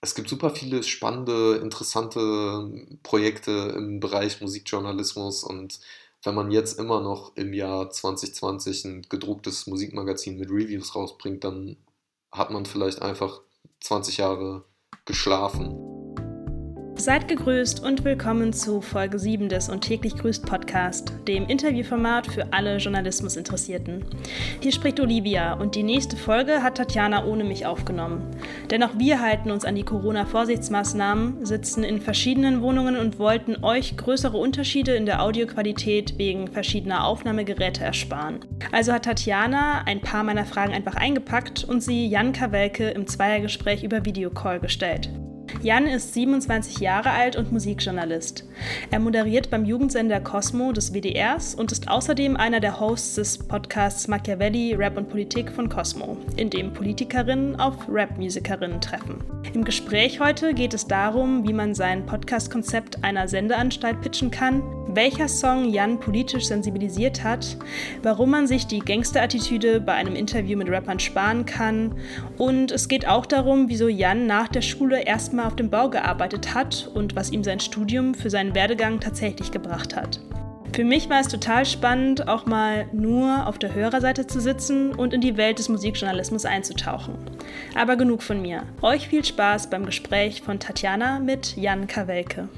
es gibt super viele spannende, interessante Projekte im Bereich Musikjournalismus und wenn man jetzt immer noch im Jahr 2020 ein gedrucktes Musikmagazin mit Reviews rausbringt, dann hat man vielleicht einfach 20 Jahre geschlafen. Seid gegrüßt und willkommen zu Folge 7 des Und täglich grüßt Podcast, dem Interviewformat für alle Journalismusinteressierten. Hier spricht Olivia und die nächste Folge hat Tatjana ohne mich aufgenommen. Denn auch wir halten uns an die Corona-Vorsichtsmaßnahmen, sitzen in verschiedenen Wohnungen und wollten euch größere Unterschiede in der Audioqualität wegen verschiedener Aufnahmegeräte ersparen. Also hat Tatjana ein paar meiner Fragen einfach eingepackt und sie Jan Kawelke im Zweiergespräch über Videocall gestellt. Jan ist 27 Jahre alt und Musikjournalist. Er moderiert beim Jugendsender Cosmo des WDRs und ist außerdem einer der Hosts des Podcasts Machiavelli Rap und Politik von Cosmo, in dem Politikerinnen auf Rap-Musikerinnen treffen. Im Gespräch heute geht es darum, wie man sein Podcast-Konzept einer Sendeanstalt pitchen kann, welcher Song Jan politisch sensibilisiert hat, warum man sich die Gangsterattitüde bei einem Interview mit Rappern sparen kann und es geht auch darum, wieso Jan nach der Schule erstmal auf dem Bau gearbeitet hat und was ihm sein Studium für seinen Werdegang tatsächlich gebracht hat. Für mich war es total spannend, auch mal nur auf der Hörerseite zu sitzen und in die Welt des Musikjournalismus einzutauchen. Aber genug von mir. Euch viel Spaß beim Gespräch von Tatjana mit Jan Kawelke.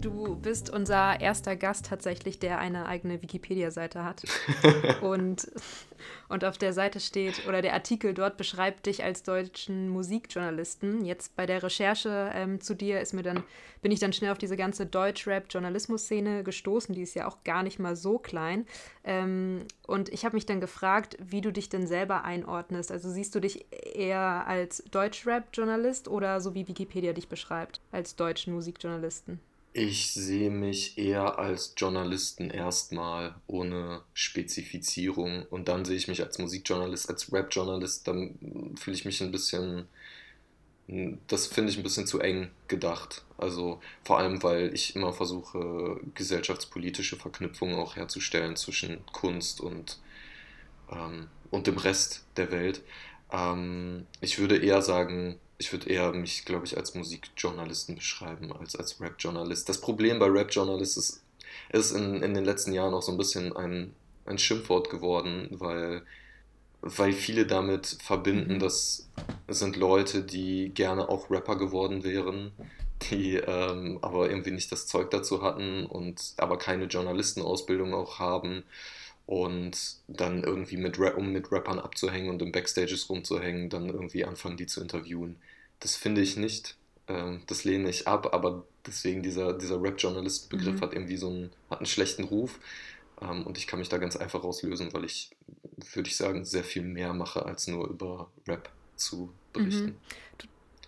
Du bist unser erster Gast tatsächlich, der eine eigene Wikipedia-Seite hat. und, und auf der Seite steht, oder der Artikel dort beschreibt dich als deutschen Musikjournalisten. Jetzt bei der Recherche ähm, zu dir ist mir dann, bin ich dann schnell auf diese ganze Deutsch-Rap-Journalismus-Szene gestoßen. Die ist ja auch gar nicht mal so klein. Ähm, und ich habe mich dann gefragt, wie du dich denn selber einordnest. Also siehst du dich eher als Deutsch-Rap-Journalist oder so wie Wikipedia dich beschreibt, als deutschen Musikjournalisten? Ich sehe mich eher als Journalisten erstmal, ohne Spezifizierung. Und dann sehe ich mich als Musikjournalist, als Rap-Journalist. Dann fühle ich mich ein bisschen, das finde ich ein bisschen zu eng gedacht. Also vor allem, weil ich immer versuche, gesellschaftspolitische Verknüpfungen auch herzustellen zwischen Kunst und, ähm, und dem Rest der Welt. Ähm, ich würde eher sagen, ich würde eher mich, glaube ich, als Musikjournalisten beschreiben, als als Rap-Journalist. Das Problem bei Rap-Journalist ist, ist in, in den letzten Jahren auch so ein bisschen ein, ein Schimpfwort geworden, weil, weil viele damit verbinden, mhm. dass es sind Leute, die gerne auch Rapper geworden wären, die ähm, aber irgendwie nicht das Zeug dazu hatten und aber keine Journalistenausbildung auch haben und dann irgendwie mit, um mit Rappern abzuhängen und im Backstages rumzuhängen, dann irgendwie anfangen, die zu interviewen. Das finde ich nicht. Ähm, das lehne ich ab, aber deswegen dieser, dieser Rap-Journalist-Begriff mhm. hat irgendwie so einen, hat einen schlechten Ruf. Ähm, und ich kann mich da ganz einfach rauslösen, weil ich, würde ich sagen, sehr viel mehr mache, als nur über Rap zu berichten. Mhm.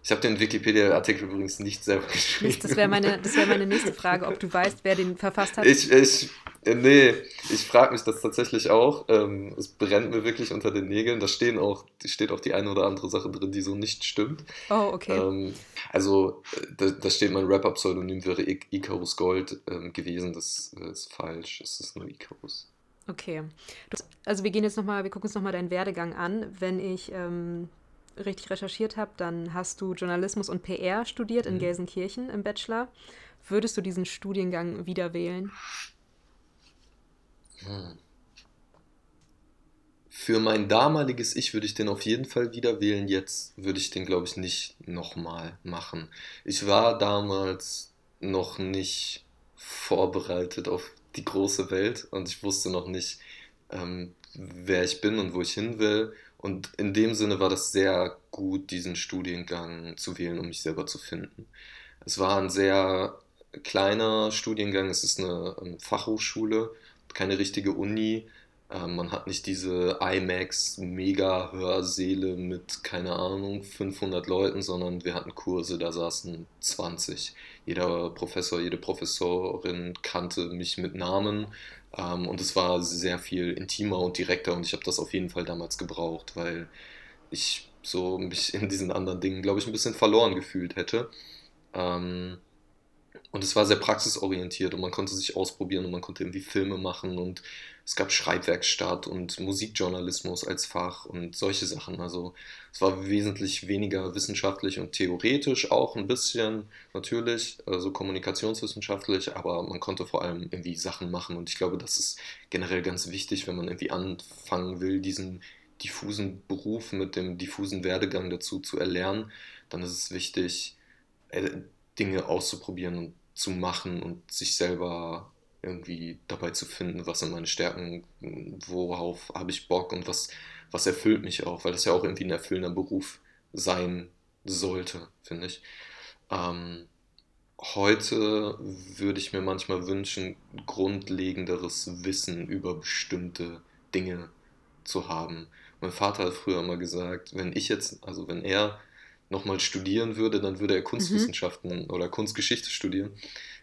Ich habe den Wikipedia-Artikel übrigens nicht selber geschrieben. Das wäre meine, wär meine nächste Frage, ob du weißt, wer den verfasst hat. Ich, ich, äh, nee, ich frage mich das tatsächlich auch. Ähm, es brennt mir wirklich unter den Nägeln. Da stehen auch, steht auch die eine oder andere Sache drin, die so nicht stimmt. Oh, okay. Ähm, also, äh, da, da, steht mein Rapper-Pseudonym wäre Icarus Gold ähm, gewesen. Das äh, ist falsch. Es ist nur Icarus. Okay. Also wir gehen jetzt nochmal, wir gucken uns nochmal deinen Werdegang an. Wenn ich ähm, richtig recherchiert habe, dann hast du Journalismus und PR studiert in mhm. Gelsenkirchen im Bachelor. Würdest du diesen Studiengang wieder wählen? Hm. Für mein damaliges Ich würde ich den auf jeden Fall wieder wählen. Jetzt würde ich den, glaube ich, nicht nochmal machen. Ich war damals noch nicht vorbereitet auf die große Welt und ich wusste noch nicht, ähm, wer ich bin und wo ich hin will. Und in dem Sinne war das sehr gut, diesen Studiengang zu wählen, um mich selber zu finden. Es war ein sehr kleiner Studiengang, es ist eine ähm, Fachhochschule, keine richtige Uni. Ähm, man hat nicht diese IMAX-Mega-Hörsäle mit, keine Ahnung, 500 Leuten, sondern wir hatten Kurse, da saßen 20. Jeder Professor, jede Professorin kannte mich mit Namen ähm, und es war sehr viel intimer und direkter und ich habe das auf jeden Fall damals gebraucht, weil ich so mich in diesen anderen Dingen, glaube ich, ein bisschen verloren gefühlt hätte. Ähm, Und es war sehr praxisorientiert und man konnte sich ausprobieren und man konnte irgendwie Filme machen und es gab Schreibwerkstatt und Musikjournalismus als Fach und solche Sachen. Also es war wesentlich weniger wissenschaftlich und theoretisch auch ein bisschen natürlich, also kommunikationswissenschaftlich, aber man konnte vor allem irgendwie Sachen machen und ich glaube, das ist generell ganz wichtig, wenn man irgendwie anfangen will, diesen diffusen Beruf mit dem diffusen Werdegang dazu zu erlernen, dann ist es wichtig, äh, Dinge auszuprobieren und zu machen und sich selber irgendwie dabei zu finden, was sind meine Stärken, worauf habe ich Bock und was, was erfüllt mich auch, weil das ja auch irgendwie ein erfüllender Beruf sein sollte, finde ich. Ähm, heute würde ich mir manchmal wünschen, grundlegenderes Wissen über bestimmte Dinge zu haben. Mein Vater hat früher immer gesagt, wenn ich jetzt, also wenn er nochmal studieren würde, dann würde er mhm. Kunstwissenschaften mhm. oder Kunstgeschichte studieren.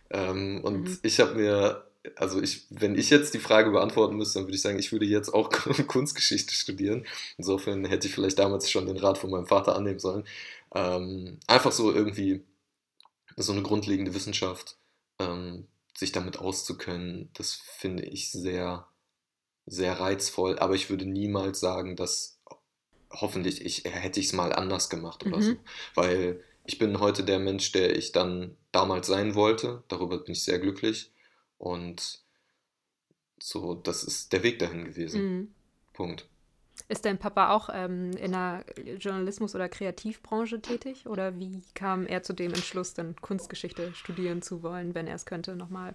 Ähm, und mhm. ich habe mir also ich, wenn ich jetzt die Frage beantworten müsste, dann würde ich sagen, ich würde jetzt auch Kunstgeschichte studieren. Insofern hätte ich vielleicht damals schon den Rat von meinem Vater annehmen sollen. Ähm, einfach so irgendwie so eine grundlegende Wissenschaft, ähm, sich damit auszukennen, das finde ich sehr, sehr reizvoll. Aber ich würde niemals sagen, dass hoffentlich ich, hätte ich es mal anders gemacht oder mhm. so. Weil ich bin heute der Mensch, der ich dann damals sein wollte. Darüber bin ich sehr glücklich. Und so, das ist der Weg dahin gewesen. Mhm. Punkt. Ist dein Papa auch ähm, in der Journalismus- oder Kreativbranche tätig? Oder wie kam er zu dem Entschluss, dann Kunstgeschichte studieren zu wollen, wenn er es könnte, nochmal?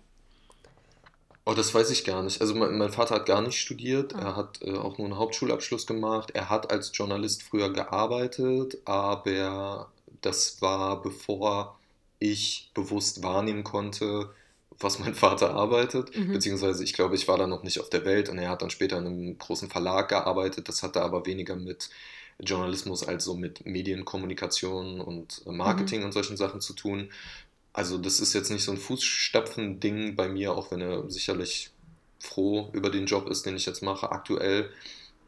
Oh, das weiß ich gar nicht. Also mein, mein Vater hat gar nicht studiert. Ah. Er hat äh, auch nur einen Hauptschulabschluss gemacht. Er hat als Journalist früher gearbeitet, aber das war bevor ich bewusst wahrnehmen konnte, was mein Vater arbeitet, mhm. beziehungsweise ich glaube, ich war da noch nicht auf der Welt und er hat dann später in einem großen Verlag gearbeitet. Das hatte aber weniger mit Journalismus als so mit Medienkommunikation und Marketing mhm. und solchen Sachen zu tun. Also das ist jetzt nicht so ein Fußstapfen-Ding bei mir, auch wenn er sicherlich froh über den Job ist, den ich jetzt mache. Aktuell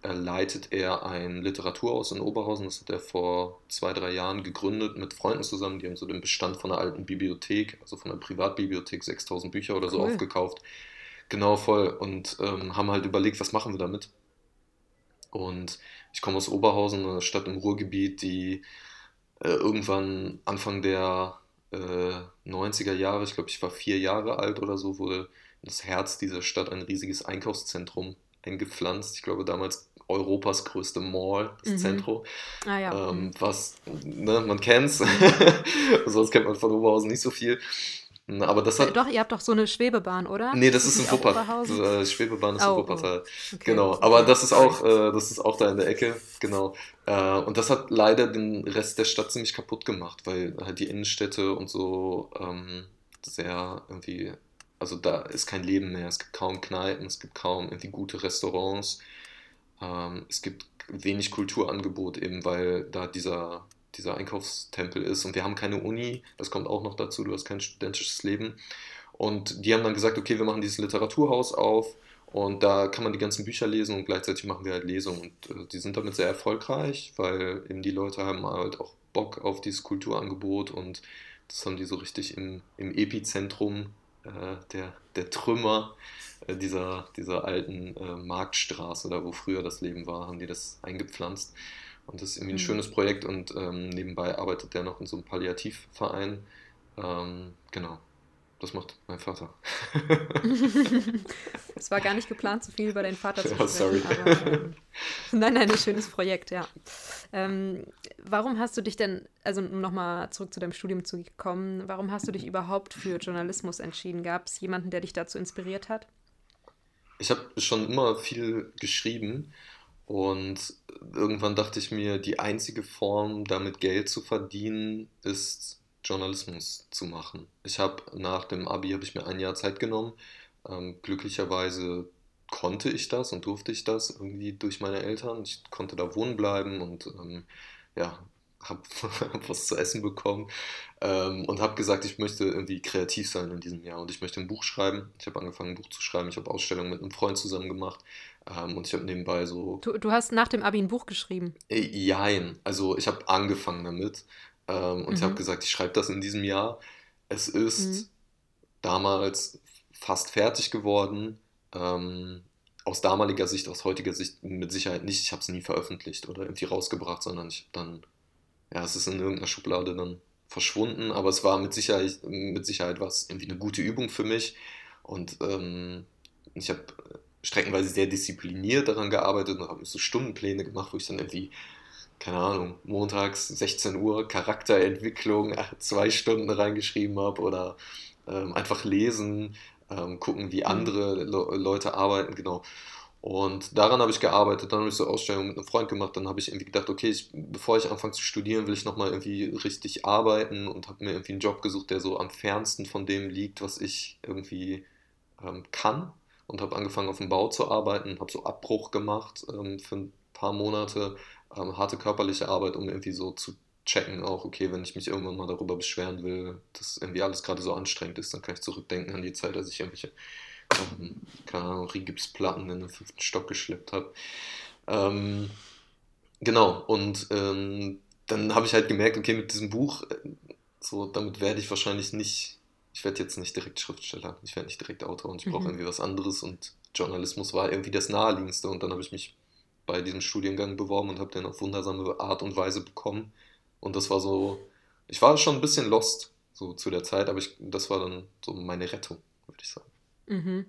leitet er ein Literaturhaus in Oberhausen. Das hat er vor zwei, drei Jahren gegründet mit Freunden zusammen. Die haben so den Bestand von einer alten Bibliothek, also von einer Privatbibliothek, 6000 Bücher oder so cool. aufgekauft. Genau, voll. Und ähm, haben halt überlegt, was machen wir damit. Und ich komme aus Oberhausen, eine Stadt im Ruhrgebiet, die äh, irgendwann Anfang der äh, 90er Jahre, ich glaube, ich war vier Jahre alt oder so, wurde das Herz dieser Stadt ein riesiges Einkaufszentrum eingepflanzt. Ich glaube, damals Europas größte Mall, das mhm. Zentro. Ah, ja. ähm, was, ne, man kennt's. Sonst kennt man von Oberhausen nicht so viel. Aber das hat. Doch, ihr habt doch so eine Schwebebahn, oder? Nee, das ist, ist in Wuppertal. Äh, Schwebebahn ist oh, in Wuppertal. Oh. Okay. Genau. Aber das ist auch, äh, das ist auch da in der Ecke. Genau. Äh, und das hat leider den Rest der Stadt ziemlich kaputt gemacht, weil halt die Innenstädte und so ähm, sehr irgendwie also da ist kein Leben mehr. Es gibt kaum Kneipen, es gibt kaum irgendwie gute Restaurants. Ähm, es gibt wenig Kulturangebot, eben weil da dieser, dieser Einkaufstempel ist. Und wir haben keine Uni, das kommt auch noch dazu, du hast kein studentisches Leben. Und die haben dann gesagt, okay, wir machen dieses Literaturhaus auf und da kann man die ganzen Bücher lesen und gleichzeitig machen wir halt Lesungen. Und äh, die sind damit sehr erfolgreich, weil eben die Leute haben halt auch Bock auf dieses Kulturangebot und das haben die so richtig im, im Epizentrum äh, der, der Trümmer äh, dieser, dieser alten äh, Marktstraße, da wo früher das Leben war, haben die das eingepflanzt. Und das ist irgendwie ein mhm. schönes Projekt und ähm, nebenbei arbeitet der noch in so einem Palliativverein. Ähm, genau. Das macht mein Vater. Es war gar nicht geplant, so viel über deinen Vater zu sprechen. sorry. Aber, ähm, nein, nein, ein schönes Projekt, ja. Ähm, warum hast du dich denn, also um nochmal zurück zu deinem Studium zu kommen, warum hast du dich überhaupt für Journalismus entschieden? Gab es jemanden, der dich dazu inspiriert hat? Ich habe schon immer viel geschrieben und irgendwann dachte ich mir, die einzige Form, damit Geld zu verdienen, ist Journalismus zu machen. Ich habe nach dem Abi habe ich mir ein Jahr Zeit genommen. Ähm, glücklicherweise konnte ich das und durfte ich das irgendwie durch meine Eltern. Ich konnte da wohnen bleiben und ähm, ja, habe hab was zu essen bekommen ähm, und habe gesagt, ich möchte irgendwie kreativ sein in diesem Jahr und ich möchte ein Buch schreiben. Ich habe angefangen, ein Buch zu schreiben. Ich habe Ausstellungen mit einem Freund zusammen gemacht ähm, und ich habe nebenbei so. Du, du hast nach dem Abi ein Buch geschrieben? Äh, jein. Also ich habe angefangen damit. Ähm, und mhm. ich habe gesagt, ich schreibe das in diesem Jahr. Es ist damals fast fertig geworden. Ähm, aus damaliger Sicht, aus heutiger Sicht mit Sicherheit nicht. Ich habe es nie veröffentlicht oder irgendwie rausgebracht, sondern ich habe dann, ja, es ist in irgendeiner Schublade dann verschwunden, aber es war mit Sicherheit, mit Sicherheit was irgendwie eine gute Übung für mich. Und ähm, ich habe streckenweise sehr diszipliniert daran gearbeitet und habe so Stundenpläne gemacht, wo ich dann irgendwie, keine Ahnung, montags 16 Uhr Charakterentwicklung zwei Stunden reingeschrieben habe oder ähm, einfach lesen, ähm, gucken, wie mhm. andere Le Leute arbeiten, genau. Und daran habe ich gearbeitet, dann habe ich so Ausstellungen mit einem Freund gemacht, dann habe ich irgendwie gedacht, okay, ich, bevor ich anfange zu studieren, will ich nochmal irgendwie richtig arbeiten und habe mir irgendwie einen Job gesucht, der so am fernsten von dem liegt, was ich irgendwie ähm, kann und habe angefangen auf dem Bau zu arbeiten, habe so Abbruch gemacht ähm, für ein paar Monate, ähm, harte körperliche Arbeit, um irgendwie so zu checken auch, okay, wenn ich mich irgendwann mal darüber beschweren will, dass irgendwie alles gerade so anstrengend ist, dann kann ich zurückdenken an die Zeit, als ich irgendwelche, ähm, keine Ahnung, Rigipsplatten in den fünften Stock geschleppt habe. Ähm, genau, und ähm, dann habe ich halt gemerkt, okay, mit diesem Buch, äh, so, damit werde ich wahrscheinlich nicht, ich werde jetzt nicht direkt Schriftsteller, ich werde nicht direkt Autor und ich brauche mhm. irgendwie was anderes und Journalismus war irgendwie das naheliegendste und dann habe ich mich bei diesem Studiengang beworben und habe den auf wundersame Art und Weise bekommen. Und das war so, ich war schon ein bisschen lost so zu der Zeit, aber ich, das war dann so meine Rettung, würde ich sagen. Mhm.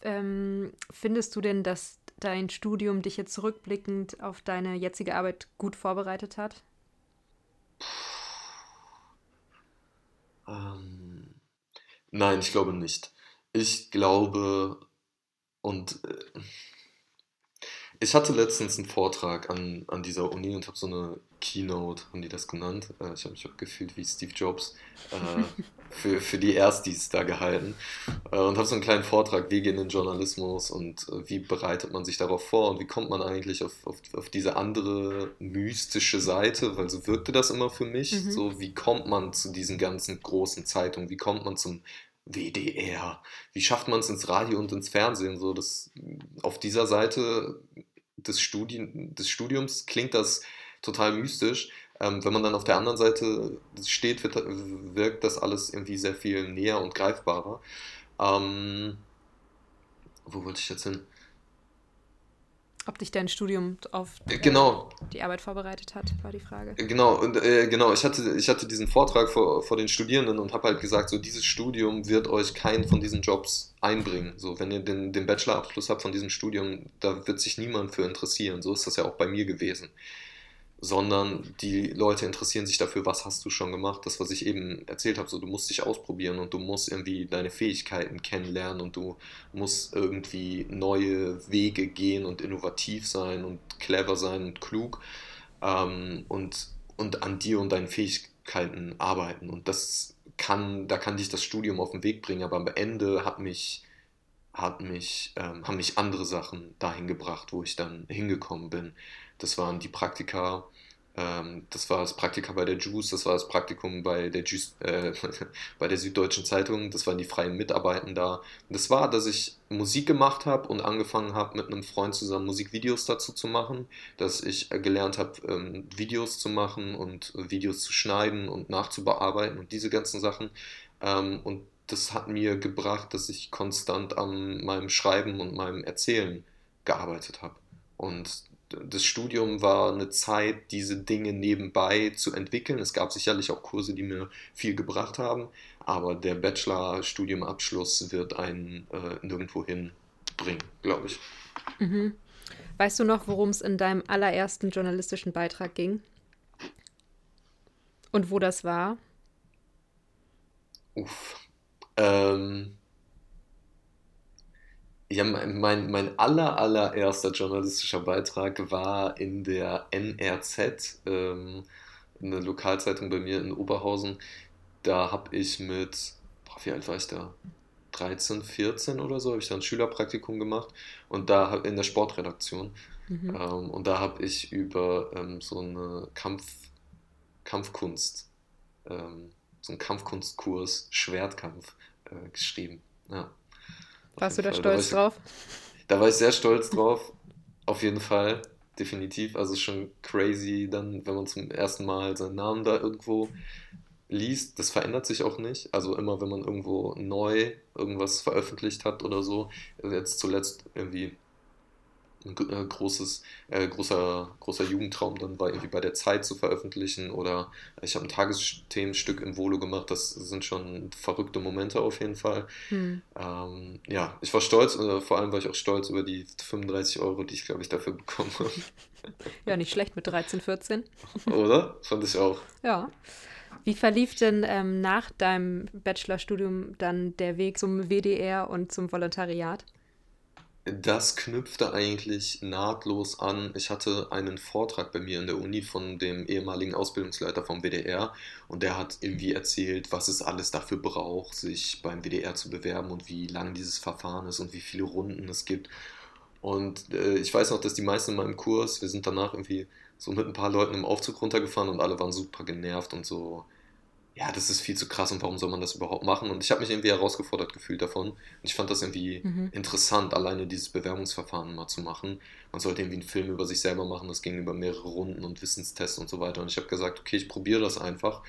Ähm, findest du denn, dass dein Studium dich jetzt zurückblickend auf deine jetzige Arbeit gut vorbereitet hat? Ähm, nein, ich glaube nicht. Ich glaube, und äh, ich hatte letztens einen Vortrag an, an dieser Uni und habe so eine Keynote, haben die das genannt? Äh, ich habe mich auch gefühlt wie Steve Jobs äh, für, für die Erstis da gehalten äh, und habe so einen kleinen Vortrag, wie gehen in den Journalismus und äh, wie bereitet man sich darauf vor und wie kommt man eigentlich auf, auf, auf diese andere mystische Seite, weil so wirkte das immer für mich. Mhm. So, wie kommt man zu diesen ganzen großen Zeitungen? Wie kommt man zum WDR? Wie schafft man es ins Radio und ins Fernsehen? So, das, auf dieser Seite des, Studien, des Studiums klingt das total mystisch. Ähm, wenn man dann auf der anderen Seite steht, wird, wirkt das alles irgendwie sehr viel näher und greifbarer. Ähm, wo wollte ich jetzt hin? Ob dich dein Studium auf äh, genau. die Arbeit vorbereitet hat, war die Frage. Genau, und äh, genau, ich hatte, ich hatte diesen Vortrag vor, vor den Studierenden und habe halt gesagt, so dieses Studium wird euch keinen von diesen Jobs einbringen. So, wenn ihr den, den Bachelorabschluss habt von diesem Studium, da wird sich niemand für interessieren. So ist das ja auch bei mir gewesen sondern die Leute interessieren sich dafür, was hast du schon gemacht. Das, was ich eben erzählt habe, so du musst dich ausprobieren und du musst irgendwie deine Fähigkeiten kennenlernen und du musst irgendwie neue Wege gehen und innovativ sein und clever sein und klug ähm, und, und an dir und deinen Fähigkeiten arbeiten. Und das kann, da kann dich das Studium auf den Weg bringen, aber am Ende hat mich hat mich, ähm, haben mich andere Sachen dahin gebracht, wo ich dann hingekommen bin. Das waren die Praktika, ähm, das war das Praktika bei der JUICE, das war das Praktikum bei der, Juice, äh, bei der Süddeutschen Zeitung, das waren die freien Mitarbeiten da. das war, dass ich Musik gemacht habe und angefangen habe, mit einem Freund zusammen Musikvideos dazu zu machen, dass ich gelernt habe, ähm, Videos zu machen und Videos zu schneiden und nachzubearbeiten und diese ganzen Sachen. Ähm, und das hat mir gebracht, dass ich konstant an meinem Schreiben und meinem Erzählen gearbeitet habe. Und das Studium war eine Zeit, diese Dinge nebenbei zu entwickeln. Es gab sicherlich auch Kurse, die mir viel gebracht haben, aber der Bachelor-Studiumabschluss wird einen äh, nirgendwo hinbringen, glaube ich. Mhm. Weißt du noch, worum es in deinem allerersten journalistischen Beitrag ging? Und wo das war? Uff. Ähm, ja, mein, mein aller, allererster journalistischer Beitrag war in der NRZ, ähm, eine Lokalzeitung bei mir in Oberhausen. Da habe ich mit, boah, wie alt war ich da? 13, 14 oder so, habe ich da ein Schülerpraktikum gemacht und da in der Sportredaktion. Mhm. Ähm, und da habe ich über ähm, so eine Kampf, Kampfkunst, ähm, so einen Kampfkunstkurs, Schwertkampf äh, geschrieben. Ja. Warst du da Fall. stolz da drauf? Da war ich sehr stolz drauf, auf jeden Fall, definitiv. Also schon crazy, dann, wenn man zum ersten Mal seinen Namen da irgendwo liest, das verändert sich auch nicht. Also immer, wenn man irgendwo neu irgendwas veröffentlicht hat oder so, jetzt zuletzt irgendwie ein äh, großes, äh, großer, großer Jugendtraum dann war, irgendwie bei der Zeit zu veröffentlichen oder ich habe ein Tagesthemenstück im Volo gemacht, das sind schon verrückte Momente auf jeden Fall. Hm. Ähm, ja, ich war stolz, äh, vor allem war ich auch stolz über die 35 Euro, die ich glaube ich dafür bekommen habe. Ja, nicht schlecht mit 13, 14. Oder? Fand ich auch. Ja. Wie verlief denn ähm, nach deinem Bachelorstudium dann der Weg zum WDR und zum Volontariat? Das knüpfte eigentlich nahtlos an. Ich hatte einen Vortrag bei mir in der Uni von dem ehemaligen Ausbildungsleiter vom WDR und der hat irgendwie erzählt, was es alles dafür braucht, sich beim WDR zu bewerben und wie lang dieses Verfahren ist und wie viele Runden es gibt. Und äh, ich weiß noch, dass die meisten in meinem Kurs, wir sind danach irgendwie so mit ein paar Leuten im Aufzug runtergefahren und alle waren super genervt und so ja, das ist viel zu krass und warum soll man das überhaupt machen? Und ich habe mich irgendwie herausgefordert gefühlt davon. Und ich fand das irgendwie mhm. interessant, alleine dieses Bewerbungsverfahren mal zu machen. Man sollte irgendwie einen Film über sich selber machen, das ging über mehrere Runden und Wissenstests und so weiter. Und ich habe gesagt, okay, ich probiere das einfach.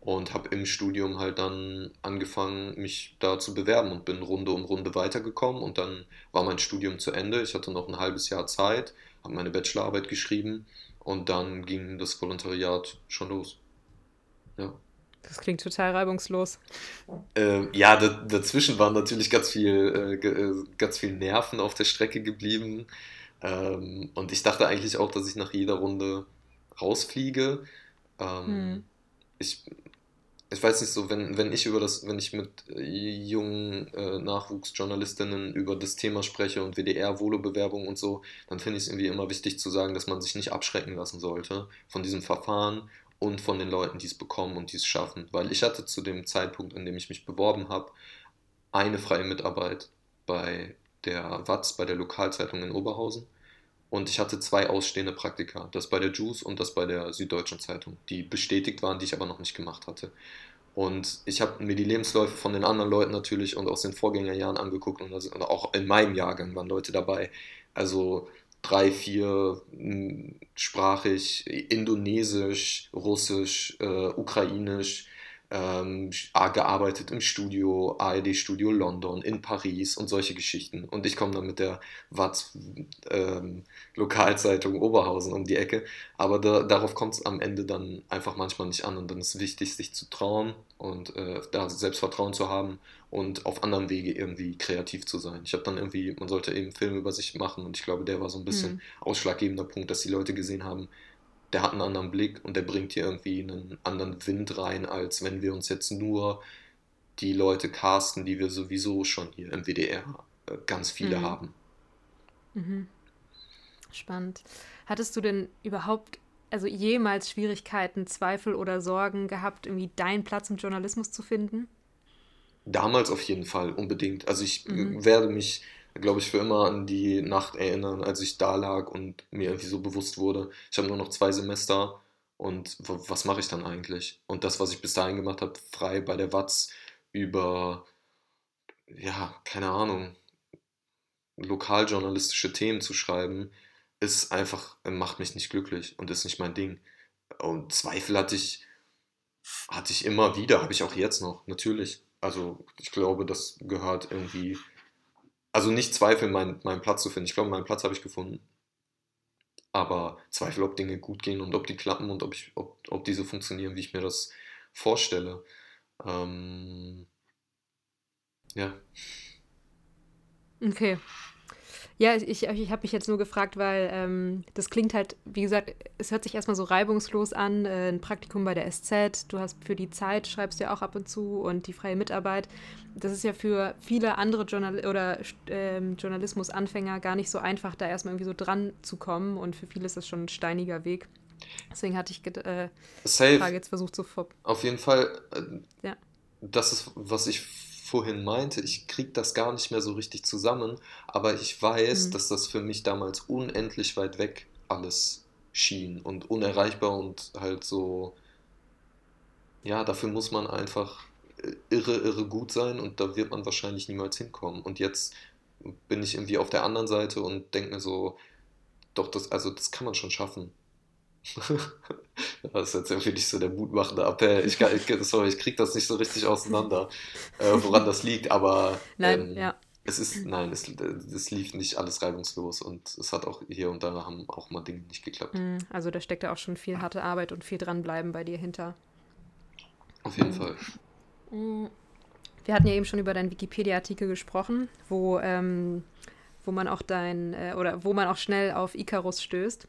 Und habe im Studium halt dann angefangen, mich da zu bewerben und bin Runde um Runde weitergekommen. Und dann war mein Studium zu Ende. Ich hatte noch ein halbes Jahr Zeit, habe meine Bachelorarbeit geschrieben und dann ging das Volontariat schon los. Ja. Das klingt total reibungslos. Ähm, ja, dazwischen waren natürlich ganz viel, äh, äh, ganz viel Nerven auf der Strecke geblieben. Ähm, und ich dachte eigentlich auch, dass ich nach jeder Runde rausfliege. Ähm, hm. Ich, ich weiß nicht so, wenn, wenn ich über das, wenn ich mit jungen äh, Nachwuchsjournalistinnen über das Thema spreche und WDR, Volo-Bewerbung und so, dann finde ich es irgendwie immer wichtig zu sagen, dass man sich nicht abschrecken lassen sollte von diesem Verfahren und von den Leuten, die es bekommen und die es schaffen. Weil ich hatte zu dem Zeitpunkt, in dem ich mich beworben habe, eine freie Mitarbeit bei der Watz, bei der Lokalzeitung in Oberhausen. Und ich hatte zwei ausstehende Praktika, das bei der Juice und das bei der Süddeutschen Zeitung, die bestätigt waren, die ich aber noch nicht gemacht hatte. Und ich habe mir die Lebensläufe von den anderen Leuten natürlich und aus den Vorgängerjahren angeguckt und auch in meinem Jahrgang waren Leute dabei. Also drei, vier hm, sprachig, Indonesisch, Russisch, äh, Ukrainisch, ähm, gearbeitet im Studio, ARD-Studio London, in Paris und solche Geschichten. Und ich komme dann mit der Watz ähm, Lokalzeitung Oberhausen um die Ecke. Aber da, darauf kommt es am Ende dann einfach manchmal nicht an. Und dann ist wichtig, sich zu trauen und äh, da Selbstvertrauen zu haben und auf anderem Wege irgendwie kreativ zu sein. Ich habe dann irgendwie, man sollte eben Filme über sich machen und ich glaube, der war so ein bisschen mhm. ausschlaggebender Punkt, dass die Leute gesehen haben, der hat einen anderen Blick und der bringt hier irgendwie einen anderen Wind rein, als wenn wir uns jetzt nur die Leute casten, die wir sowieso schon hier im WDR äh, ganz viele mhm. haben. Mhm. Spannend. Hattest du denn überhaupt, also jemals Schwierigkeiten, Zweifel oder Sorgen gehabt, irgendwie deinen Platz im Journalismus zu finden? Damals auf jeden Fall, unbedingt. Also ich mhm. werde mich glaube ich, für immer an die Nacht erinnern, als ich da lag und mir irgendwie so bewusst wurde, ich habe nur noch zwei Semester und was mache ich dann eigentlich? Und das, was ich bis dahin gemacht habe, frei bei der Watz über, ja, keine Ahnung, lokaljournalistische Themen zu schreiben, ist einfach, macht mich nicht glücklich und ist nicht mein Ding. Und Zweifel hatte ich, hatte ich immer wieder, habe ich auch jetzt noch, natürlich. Also ich glaube, das gehört irgendwie also nicht Zweifel, meinen mein Platz zu finden. Ich glaube, meinen Platz habe ich gefunden. Aber Zweifel, ob Dinge gut gehen und ob die klappen und ob, ich, ob, ob diese funktionieren, wie ich mir das vorstelle. Ähm, ja. Okay. Ja, ich, ich habe mich jetzt nur gefragt, weil ähm, das klingt halt, wie gesagt, es hört sich erstmal so reibungslos an. Äh, ein Praktikum bei der SZ, du hast für die Zeit, schreibst ja auch ab und zu und die freie Mitarbeit. Das ist ja für viele andere Journal oder äh, Journalismusanfänger gar nicht so einfach, da erstmal irgendwie so dran zu kommen. Und für viele ist das schon ein steiniger Weg. Deswegen hatte ich äh, die Frage jetzt versucht zu vor. Auf jeden Fall, äh, ja. das ist, was ich vorhin meinte, ich kriege das gar nicht mehr so richtig zusammen, aber ich weiß, mhm. dass das für mich damals unendlich weit weg alles schien und unerreichbar und halt so, ja, dafür muss man einfach irre, irre gut sein und da wird man wahrscheinlich niemals hinkommen. Und jetzt bin ich irgendwie auf der anderen Seite und denke mir so, doch, das, also das kann man schon schaffen. Das ist jetzt irgendwie nicht so der mutmachende Appell. Ich, ich, sorry, ich kriege das nicht so richtig auseinander, äh, woran das liegt, aber nein, ähm, ja. es ist, nein, es, es lief nicht alles reibungslos und es hat auch hier und da haben auch mal Dinge nicht geklappt. Mhm, also da steckt ja auch schon viel harte Arbeit und viel dranbleiben bei dir hinter. Auf jeden mhm. Fall. Mhm. Wir hatten ja eben schon über deinen Wikipedia-Artikel gesprochen, wo, ähm, wo man auch dein, äh, oder wo man auch schnell auf Icarus stößt.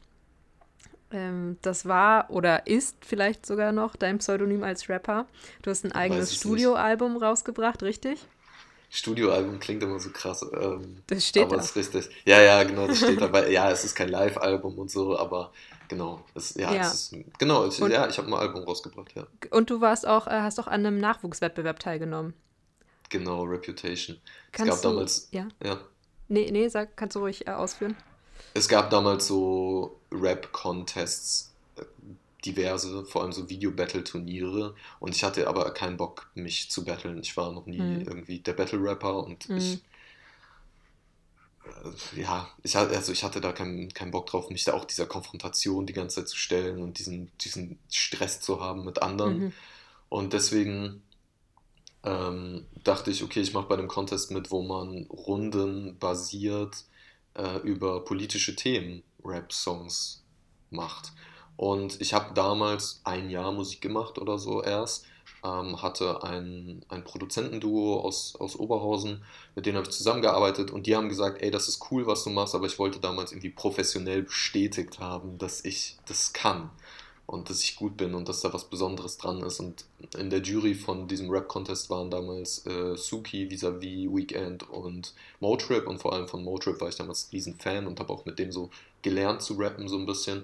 Ähm, das war oder ist vielleicht sogar noch dein Pseudonym als Rapper. Du hast ein eigenes Studioalbum rausgebracht, richtig? Studioalbum klingt immer so krass. Ähm, das steht aber da. ist richtig. Ja, ja, genau, das steht da. Weil, ja, es ist kein Live-Album und so, aber genau, es, ja, ja. Es ist, genau, es, und, ja, ich habe ein Album rausgebracht, ja. Und du warst auch, äh, hast auch an einem Nachwuchswettbewerb teilgenommen. Genau, Reputation. Kannst es gab du, damals. Ja. ja. Nee, nee, sag, kannst du ruhig äh, ausführen. Es gab damals so Rap-Contests, äh, diverse, vor allem so Video-Battle-Turniere. Und ich hatte aber keinen Bock, mich zu battlen. Ich war noch nie mhm. irgendwie der Battle-Rapper und mhm. ich. Äh, ja, ich, also ich hatte da keinen kein Bock drauf, mich da auch dieser Konfrontation die ganze Zeit zu stellen und diesen, diesen Stress zu haben mit anderen. Mhm. Und deswegen ähm, dachte ich, okay, ich mache bei einem Contest mit, wo man rundenbasiert äh, über politische Themen Rap-Songs macht. Und ich habe damals ein Jahr Musik gemacht oder so erst, ähm, hatte ein, ein Produzentenduo aus, aus Oberhausen, mit denen habe ich zusammengearbeitet und die haben gesagt, ey, das ist cool, was du machst, aber ich wollte damals irgendwie professionell bestätigt haben, dass ich das kann und dass ich gut bin und dass da was Besonderes dran ist. Und in der Jury von diesem Rap-Contest waren damals äh, Suki, Vis-a-vis, Weekend und Motrip und vor allem von Motrip war ich damals ein riesen Fan und habe auch mit dem so gelernt zu rappen so ein bisschen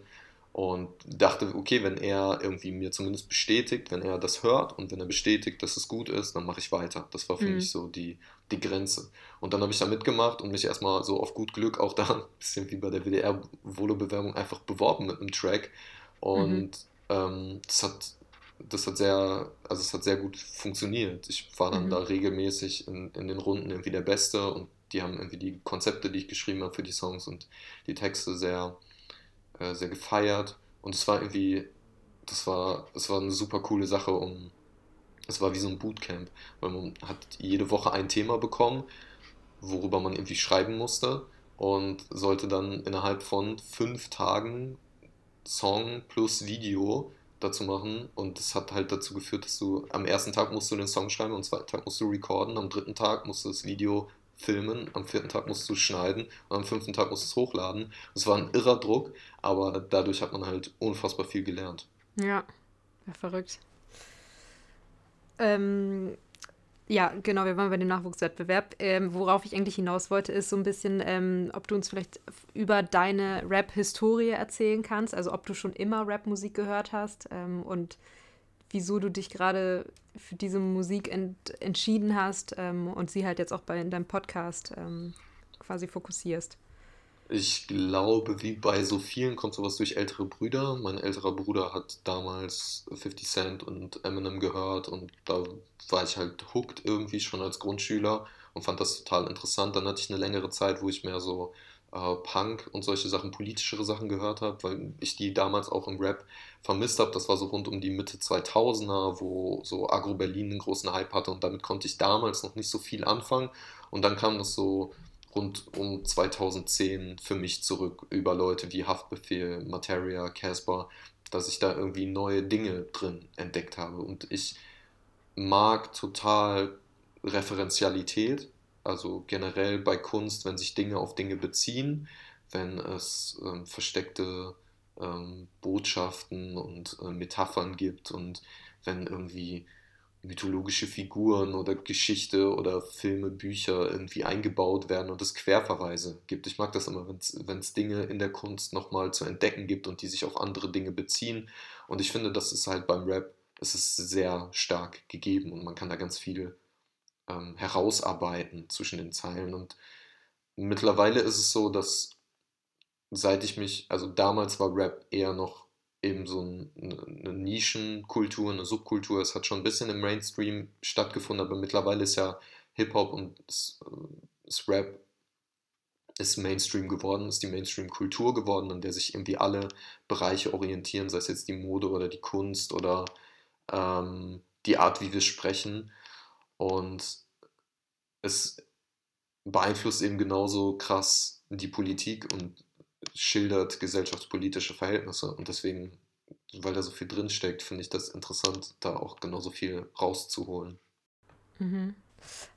und dachte, okay, wenn er irgendwie mir zumindest bestätigt, wenn er das hört und wenn er bestätigt, dass es gut ist, dann mache ich weiter. Das war für mhm. mich so die, die Grenze. Und dann habe ich da mitgemacht und mich erstmal so auf gut Glück auch da, ein bisschen wie bei der WDR-Volo-Bewerbung, einfach beworben mit einem Track und mhm. ähm, das hat das hat sehr, also es hat sehr gut funktioniert. Ich war dann mhm. da regelmäßig in, in den Runden irgendwie der Beste und die haben irgendwie die Konzepte, die ich geschrieben habe für die Songs und die Texte sehr, äh, sehr gefeiert. Und es war irgendwie, das war, es war eine super coole Sache, um, es war wie so ein Bootcamp, weil man hat jede Woche ein Thema bekommen, worüber man irgendwie schreiben musste und sollte dann innerhalb von fünf Tagen Song plus Video dazu machen und das hat halt dazu geführt, dass du am ersten Tag musst du den Song schreiben, am zweiten Tag musst du recorden, am dritten Tag musst du das Video filmen, am vierten Tag musst du schneiden und am fünften Tag musst du es hochladen. Es war ein irrer Druck, aber dadurch hat man halt unfassbar viel gelernt. Ja, ja verrückt. Ähm, ja, genau, wir waren bei dem Nachwuchswettbewerb. Ähm, worauf ich eigentlich hinaus wollte, ist so ein bisschen, ähm, ob du uns vielleicht über deine Rap-Historie erzählen kannst. Also ob du schon immer Rap-Musik gehört hast ähm, und wieso du dich gerade für diese Musik ent entschieden hast ähm, und sie halt jetzt auch bei in deinem Podcast ähm, quasi fokussierst. Ich glaube, wie bei so vielen kommt sowas durch ältere Brüder. Mein älterer Bruder hat damals 50 Cent und Eminem gehört und da war ich halt hooked irgendwie schon als Grundschüler und fand das total interessant. Dann hatte ich eine längere Zeit, wo ich mehr so äh, Punk und solche Sachen, politischere Sachen gehört habe, weil ich die damals auch im Rap vermisst habe. Das war so rund um die Mitte 2000er, wo so Agro Berlin einen großen Hype hatte und damit konnte ich damals noch nicht so viel anfangen. Und dann kam das so rund um 2010 für mich zurück über Leute wie Haftbefehl, Materia, Casper, dass ich da irgendwie neue Dinge drin entdeckt habe. Und ich mag total Referenzialität, also generell bei Kunst, wenn sich Dinge auf Dinge beziehen, wenn es ähm, versteckte ähm, Botschaften und äh, Metaphern gibt und wenn irgendwie mythologische Figuren oder Geschichte oder Filme, Bücher irgendwie eingebaut werden und es Querverweise gibt. Ich mag das immer, wenn es Dinge in der Kunst nochmal zu entdecken gibt und die sich auf andere Dinge beziehen. Und ich finde, das ist halt beim Rap, es ist sehr stark gegeben und man kann da ganz viel ähm, herausarbeiten zwischen den Zeilen. Und mittlerweile ist es so, dass seit ich mich, also damals war Rap eher noch eben so eine Nischenkultur, eine Subkultur. Es hat schon ein bisschen im Mainstream stattgefunden, aber mittlerweile ist ja Hip-Hop und das, äh, Rap ist Mainstream geworden, ist die Mainstream-Kultur geworden, an der sich irgendwie alle Bereiche orientieren, sei es jetzt die Mode oder die Kunst oder ähm, die Art, wie wir sprechen. Und es beeinflusst eben genauso krass die Politik und schildert gesellschaftspolitische Verhältnisse. Und deswegen, weil da so viel drinsteckt, finde ich das interessant, da auch genauso viel rauszuholen. Mhm.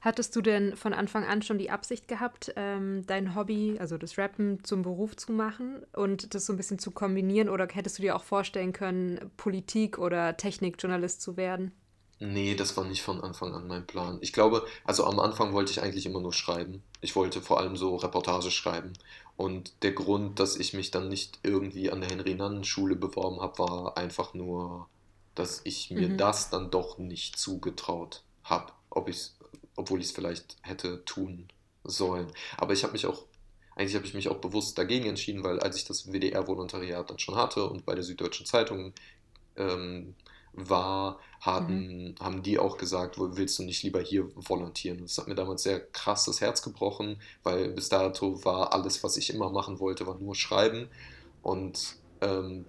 Hattest du denn von Anfang an schon die Absicht gehabt, ähm, dein Hobby, also das Rappen, zum Beruf zu machen und das so ein bisschen zu kombinieren? Oder hättest du dir auch vorstellen können, Politik- oder Technikjournalist zu werden? Nee, das war nicht von Anfang an mein Plan. Ich glaube, also am Anfang wollte ich eigentlich immer nur schreiben. Ich wollte vor allem so Reportage schreiben. Und der Grund, dass ich mich dann nicht irgendwie an der Henry-Nannen-Schule beworben habe, war einfach nur, dass ich mir mhm. das dann doch nicht zugetraut habe, ob obwohl ich es vielleicht hätte tun sollen. Aber ich habe mich auch, eigentlich habe ich mich auch bewusst dagegen entschieden, weil als ich das WDR-Volontariat dann schon hatte und bei der Süddeutschen Zeitung ähm, war, hatten, mhm. haben die auch gesagt, willst du nicht lieber hier volontieren? Das hat mir damals sehr krass das Herz gebrochen, weil bis dato war alles, was ich immer machen wollte, war nur schreiben. Und ähm,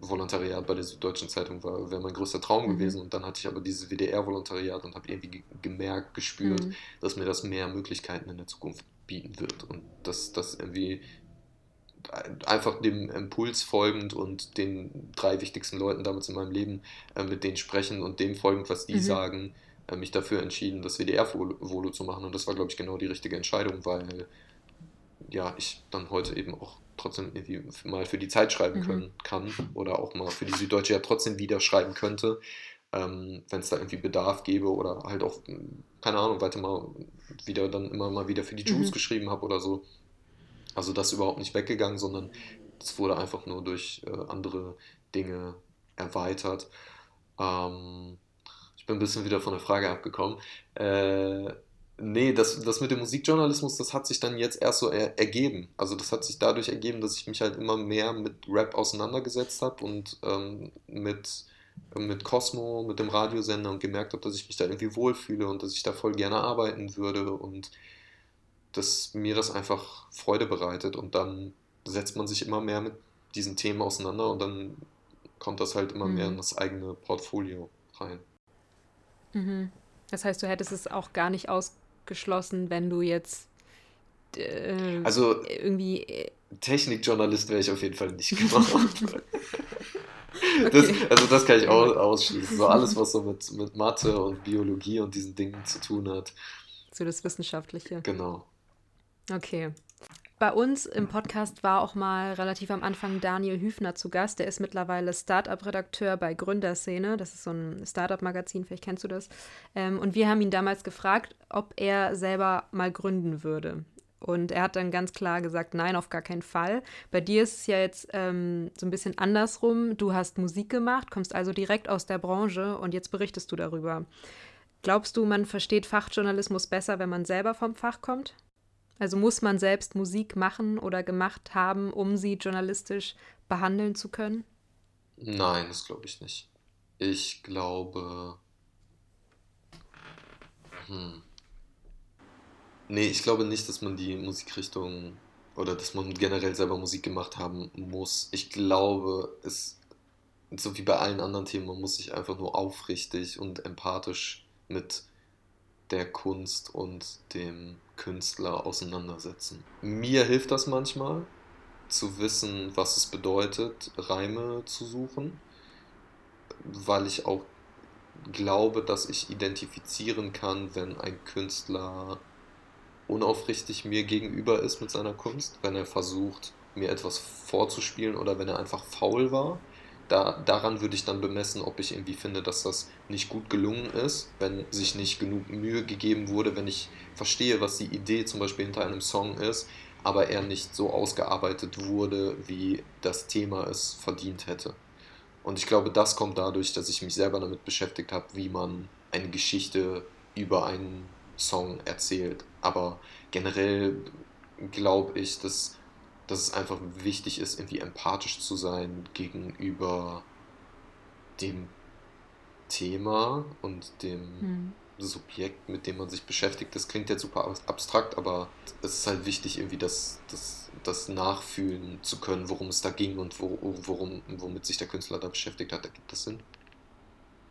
Volontariat bei der Süddeutschen Zeitung war, wäre mein größter Traum mhm. gewesen. Und dann hatte ich aber dieses WDR-Volontariat und habe irgendwie gemerkt, gespürt, mhm. dass mir das mehr Möglichkeiten in der Zukunft bieten wird. Und dass das irgendwie einfach dem Impuls folgend und den drei wichtigsten Leuten damals in meinem Leben äh, mit denen sprechen und dem folgend, was die mhm. sagen, äh, mich dafür entschieden, das WDR-Volo zu machen. Und das war, glaube ich, genau die richtige Entscheidung, weil ja, ich dann heute eben auch trotzdem irgendwie mal für die Zeit schreiben mhm. können kann oder auch mal für die Süddeutsche ja trotzdem wieder schreiben könnte, ähm, wenn es da irgendwie Bedarf gäbe oder halt auch, keine Ahnung, weiter mal wieder dann immer mal wieder für die Jews mhm. geschrieben habe oder so. Also das ist überhaupt nicht weggegangen, sondern es wurde einfach nur durch äh, andere Dinge erweitert. Ähm, ich bin ein bisschen wieder von der Frage abgekommen. Äh, nee, das, das mit dem Musikjournalismus, das hat sich dann jetzt erst so er, ergeben. Also das hat sich dadurch ergeben, dass ich mich halt immer mehr mit Rap auseinandergesetzt habe und ähm, mit, mit Cosmo, mit dem Radiosender und gemerkt habe, dass ich mich da irgendwie wohlfühle und dass ich da voll gerne arbeiten würde und dass mir das einfach Freude bereitet und dann setzt man sich immer mehr mit diesen Themen auseinander und dann kommt das halt immer mhm. mehr in das eigene Portfolio rein. Mhm. Das heißt, du hättest es auch gar nicht ausgeschlossen, wenn du jetzt äh, also irgendwie äh, Technikjournalist wäre ich auf jeden Fall nicht geworden. okay. also das kann ich auch ausschließen. So alles, was so mit, mit Mathe und Biologie und diesen Dingen zu tun hat. So das Wissenschaftliche. Genau. Okay. Bei uns im Podcast war auch mal relativ am Anfang Daniel Hüfner zu Gast. Der ist mittlerweile Startup-Redakteur bei Gründerszene. Das ist so ein Startup-Magazin, vielleicht kennst du das. Ähm, und wir haben ihn damals gefragt, ob er selber mal gründen würde. Und er hat dann ganz klar gesagt, nein, auf gar keinen Fall. Bei dir ist es ja jetzt ähm, so ein bisschen andersrum. Du hast Musik gemacht, kommst also direkt aus der Branche und jetzt berichtest du darüber. Glaubst du, man versteht Fachjournalismus besser, wenn man selber vom Fach kommt? Also muss man selbst Musik machen oder gemacht haben, um sie journalistisch behandeln zu können? Nein, das glaube ich nicht. Ich glaube. Hm. Nee, ich glaube nicht, dass man die Musikrichtung oder dass man generell selber Musik gemacht haben muss. Ich glaube, es, so wie bei allen anderen Themen, man muss sich einfach nur aufrichtig und empathisch mit der Kunst und dem Künstler auseinandersetzen. Mir hilft das manchmal, zu wissen, was es bedeutet, Reime zu suchen, weil ich auch glaube, dass ich identifizieren kann, wenn ein Künstler unaufrichtig mir gegenüber ist mit seiner Kunst, wenn er versucht, mir etwas vorzuspielen oder wenn er einfach faul war da, daran würde ich dann bemessen, ob ich irgendwie finde, dass das nicht gut gelungen ist, wenn sich nicht genug Mühe gegeben wurde, wenn ich verstehe, was die Idee zum Beispiel hinter einem Song ist, aber er nicht so ausgearbeitet wurde, wie das Thema es verdient hätte. Und ich glaube, das kommt dadurch, dass ich mich selber damit beschäftigt habe, wie man eine Geschichte über einen Song erzählt. Aber generell glaube ich, dass dass es einfach wichtig ist, irgendwie empathisch zu sein gegenüber dem Thema und dem, hm. Subjekt, mit dem man sich beschäftigt. Das klingt jetzt super abstrakt, aber es ist halt wichtig, irgendwie das, das, das nachfühlen zu können, worum es da ging und wo, worum, womit sich der Künstler da beschäftigt hat. Ergibt das Sinn?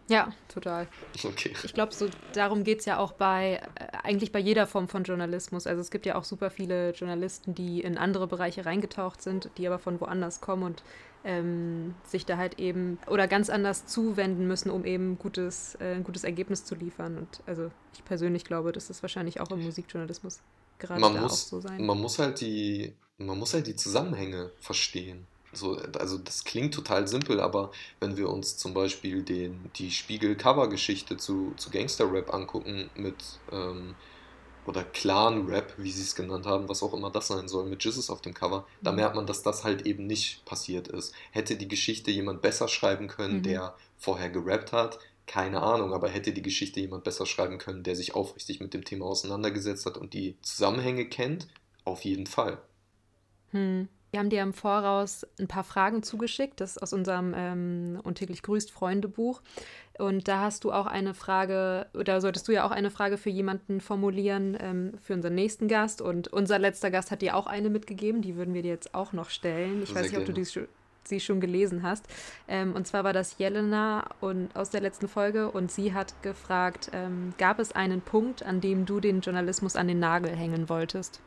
Ja, total. Okay. Ich glaube, so darum geht es ja auch bei, äh, eigentlich bei jeder Form von Journalismus. Also es gibt ja auch super viele Journalisten, die in andere Bereiche reingetaucht sind, die aber von woanders kommen und ähm, sich da halt eben oder ganz anders zuwenden müssen, um eben gutes, äh, ein gutes Ergebnis zu liefern. Und also ich persönlich glaube, dass das wahrscheinlich auch im Musikjournalismus gerade man da muss, auch so sein. Man muss halt die, man muss halt die Zusammenhänge verstehen. So, also das klingt total simpel, aber wenn wir uns zum Beispiel den, die Spiegel-Cover-Geschichte zu, zu Gangster-Rap angucken mit ähm, oder Clan-Rap, wie sie es genannt haben, was auch immer das sein soll, mit Jesus auf dem Cover, da Mhm. merkt man, dass das halt eben nicht passiert ist. Hätte die Geschichte jemand besser schreiben können, Mhm. der vorher gerappt hat, keine Ahnung, aber hätte die Geschichte jemand besser schreiben können, der sich aufrichtig mit dem Thema auseinandergesetzt hat und die Zusammenhänge kennt, auf jeden Fall. Hm. Wir haben dir im Voraus ein paar Fragen zugeschickt, das ist aus unserem ähm, Und täglich grüßt Freundebuch. Und da hast du auch eine Frage, oder solltest du ja auch eine Frage für jemanden formulieren, ähm, für unseren nächsten Gast. Und unser letzter Gast hat dir auch eine mitgegeben, die würden wir dir jetzt auch noch stellen. Ich Sehr weiß nicht, ob du gerne. die, sie schon gelesen hast. Ähm, und zwar war das Jelena und, aus der letzten Folge und sie hat gefragt, ähm, gab es einen Punkt, an dem du den Journalismus an den Nagel hängen wolltest?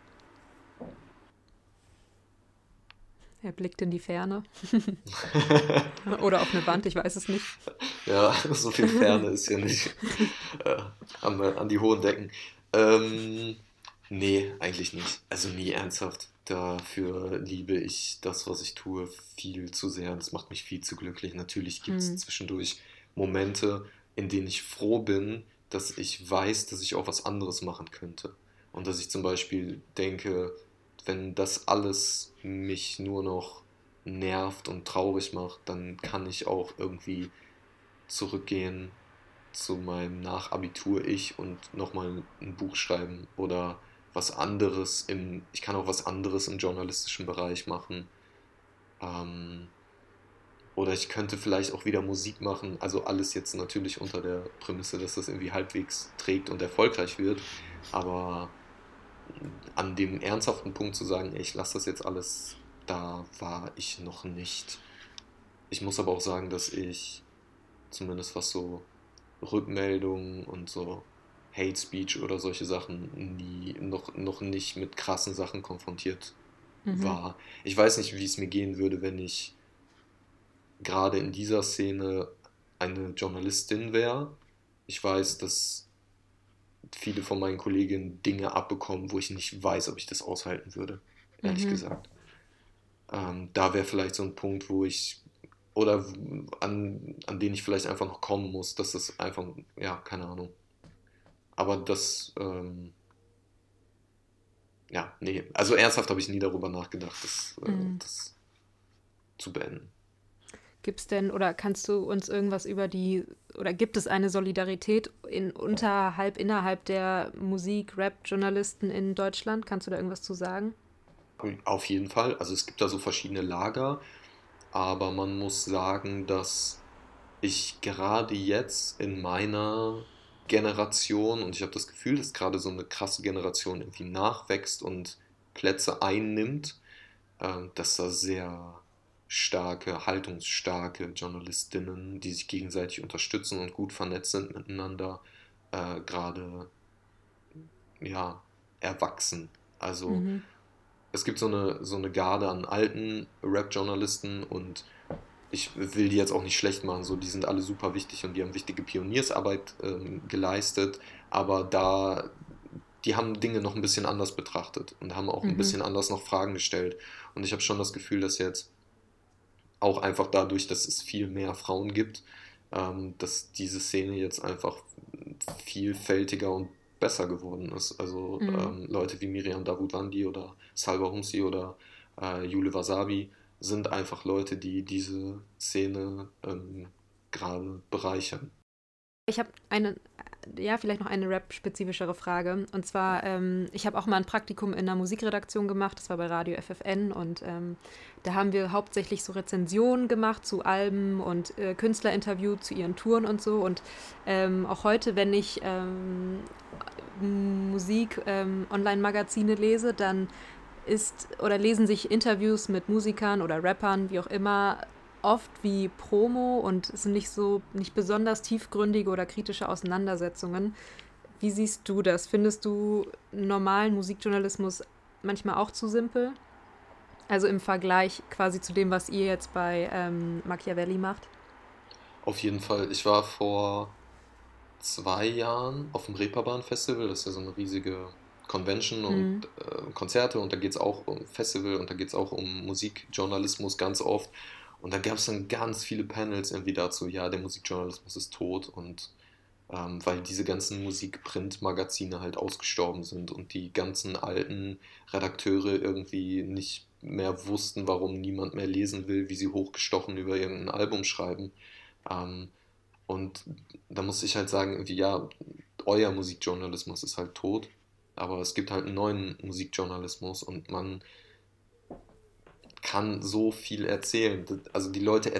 Er blickt in die Ferne. Oder auf eine Wand, ich weiß es nicht. Ja, so viel Ferne ist ja nicht äh, an, an die hohen Decken. Ähm, nee, eigentlich nicht. Also nie ernsthaft. Dafür liebe ich das, was ich tue, viel zu sehr. Das macht mich viel zu glücklich. Natürlich gibt es Hm. zwischendurch Momente, in denen ich froh bin, dass ich weiß, dass ich auch was anderes machen könnte. Und dass ich zum Beispiel denke, wenn das alles mich nur noch nervt und traurig macht, dann kann ich auch irgendwie zurückgehen zu meinem Nachabitur-Ich und nochmal ein Buch schreiben oder was anderes im, ich kann auch was anderes im journalistischen Bereich machen. Ähm, oder ich könnte vielleicht auch wieder Musik machen. Also alles jetzt natürlich unter der Prämisse, dass das irgendwie halbwegs trägt und erfolgreich wird. Aber an dem ernsthaften Punkt zu sagen, ich lasse das jetzt alles, da war ich noch nicht. Ich muss aber auch sagen, dass ich zumindest was so Rückmeldungen und so Hate Speech oder solche Sachen nie, noch, noch nicht mit krassen Sachen konfrontiert Mhm. war. Ich weiß nicht, wie es mir gehen würde, wenn ich gerade in dieser Szene eine Journalistin wäre. Ich weiß, dass viele von meinen Kolleginnen Dinge abbekommen, wo ich nicht weiß, ob ich das aushalten würde, ehrlich Mhm. gesagt. Ähm, da wäre vielleicht so ein Punkt, wo ich, oder an, an den ich vielleicht einfach noch kommen muss, dass das einfach, ja, keine Ahnung. Aber das, ähm, ja, nee, also ernsthaft habe ich nie darüber nachgedacht, das, äh, Mhm. das zu beenden. Gibt es denn oder kannst du uns irgendwas über die oder gibt es eine Solidarität in unterhalb, innerhalb der Musik-Rap-Journalisten in Deutschland? Kannst du da irgendwas zu sagen? Auf jeden Fall. Also es gibt da so verschiedene Lager, aber man muss sagen, dass ich gerade jetzt in meiner Generation, und ich habe das Gefühl, dass gerade so eine krasse Generation irgendwie nachwächst und Plätze einnimmt, ähm, dass da sehr starke, haltungsstarke Journalistinnen, die sich gegenseitig unterstützen und gut vernetzt sind miteinander, äh, gerade ja, erwachsen. Also Mhm. es gibt so eine, so eine Garde an alten Rap-Journalisten und ich will die jetzt auch nicht schlecht machen, so die sind alle super wichtig und die haben wichtige Pioniersarbeit ähm, geleistet, aber da, die haben Dinge noch ein bisschen anders betrachtet und haben auch ein Mhm. bisschen anders noch Fragen gestellt. Und ich habe schon das Gefühl, dass jetzt auch einfach dadurch, dass es viel mehr Frauen gibt, ähm, dass diese Szene jetzt einfach vielfältiger und besser geworden ist. Also Mhm. ähm, Leute wie Miriam Davutwandi oder Salva Humsi oder äh, Jule Wasabi sind einfach Leute, die diese Szene ähm, gerade bereichern. Ich habe eine ja, vielleicht noch eine rap-spezifischere Frage. Und zwar, ähm, ich habe auch mal ein Praktikum in einer Musikredaktion gemacht, das war bei Radio FFN und ähm, da haben wir hauptsächlich so Rezensionen gemacht zu Alben und äh, Künstlerinterview zu ihren Touren und so. Und ähm, auch heute, wenn ich ähm, Musik, ähm, Online-Magazine lese, dann ist oder lesen sich Interviews mit Musikern oder Rappern, wie auch immer, oft wie Promo und es sind nicht so, nicht besonders tiefgründige oder kritische Auseinandersetzungen. Wie siehst du das? Findest du normalen Musikjournalismus manchmal auch zu simpel? Also im Vergleich quasi zu dem, was ihr jetzt bei ähm, Machiavelli macht? Auf jeden Fall. Ich war vor zwei Jahren auf dem Reeperbahn Festival. Das ist ja so eine riesige Convention und mhm. äh, Konzerte und da geht es auch um Festival und da geht es auch um Musikjournalismus ganz oft. Und da gab es dann ganz viele Panels irgendwie dazu, ja, der Musikjournalismus ist tot und ähm, weil diese ganzen Musikprintmagazine halt ausgestorben sind und die ganzen alten Redakteure irgendwie nicht mehr wussten, warum niemand mehr lesen will, wie sie hochgestochen über irgendein Album schreiben. Ähm, und da muss ich halt sagen, irgendwie, ja, euer Musikjournalismus ist halt tot, aber es gibt halt einen neuen Musikjournalismus und man kann so viel erzählen. Also die Leute,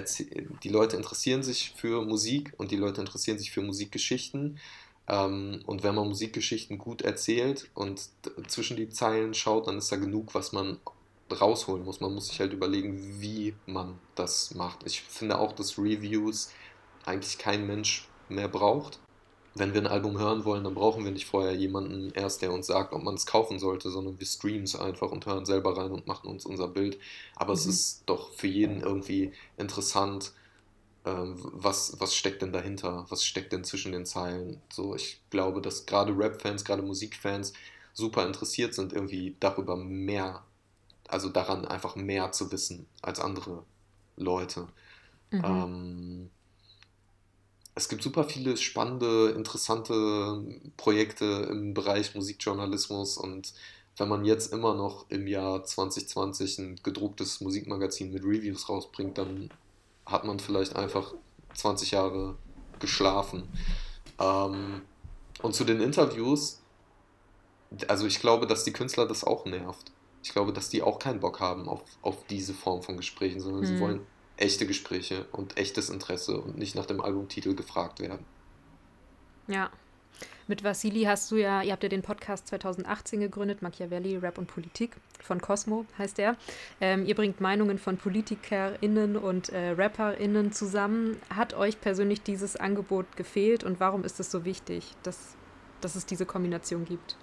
die Leute interessieren sich für Musik und die Leute interessieren sich für Musikgeschichten. Ähm, und wenn man Musikgeschichten gut erzählt und zwischen die Zeilen schaut, dann ist da genug, was man rausholen muss. Man muss sich halt überlegen, wie man das macht. Ich finde auch, dass Reviews eigentlich kein Mensch mehr braucht wenn wir ein Album hören wollen, dann brauchen wir nicht vorher jemanden erst, der uns sagt, ob man es kaufen sollte, sondern wir streamen es einfach und hören selber rein und machen uns unser Bild. Aber mhm. es ist doch für jeden irgendwie interessant, ähm, was, was steckt denn dahinter? Was steckt denn zwischen den Zeilen? So, ich glaube, dass gerade Rap-Fans, gerade Musikfans super interessiert sind, irgendwie darüber mehr, also daran einfach mehr zu wissen als andere Leute. Mhm. Ähm, es gibt super viele spannende, interessante Projekte im Bereich Musikjournalismus und wenn man jetzt immer noch im Jahr 2020 ein gedrucktes Musikmagazin mit Reviews rausbringt, dann hat man vielleicht einfach 20 Jahre geschlafen. Ähm, und zu den Interviews, also ich glaube, dass die Künstler das auch nervt. Ich glaube, dass die auch keinen Bock haben auf, auf diese Form von Gesprächen, sondern mhm. sie wollen echte Gespräche und echtes Interesse und nicht nach dem Albumtitel gefragt werden. Ja. Mit Vassili hast du ja, ihr habt ja den Podcast 2018 gegründet, Machiavelli, Rap und Politik von Cosmo heißt der. Ähm, ihr bringt Meinungen von PolitikerInnen und äh, RapperInnen zusammen. Hat euch persönlich dieses Angebot gefehlt und warum ist es so wichtig, dass, dass es diese Kombination gibt?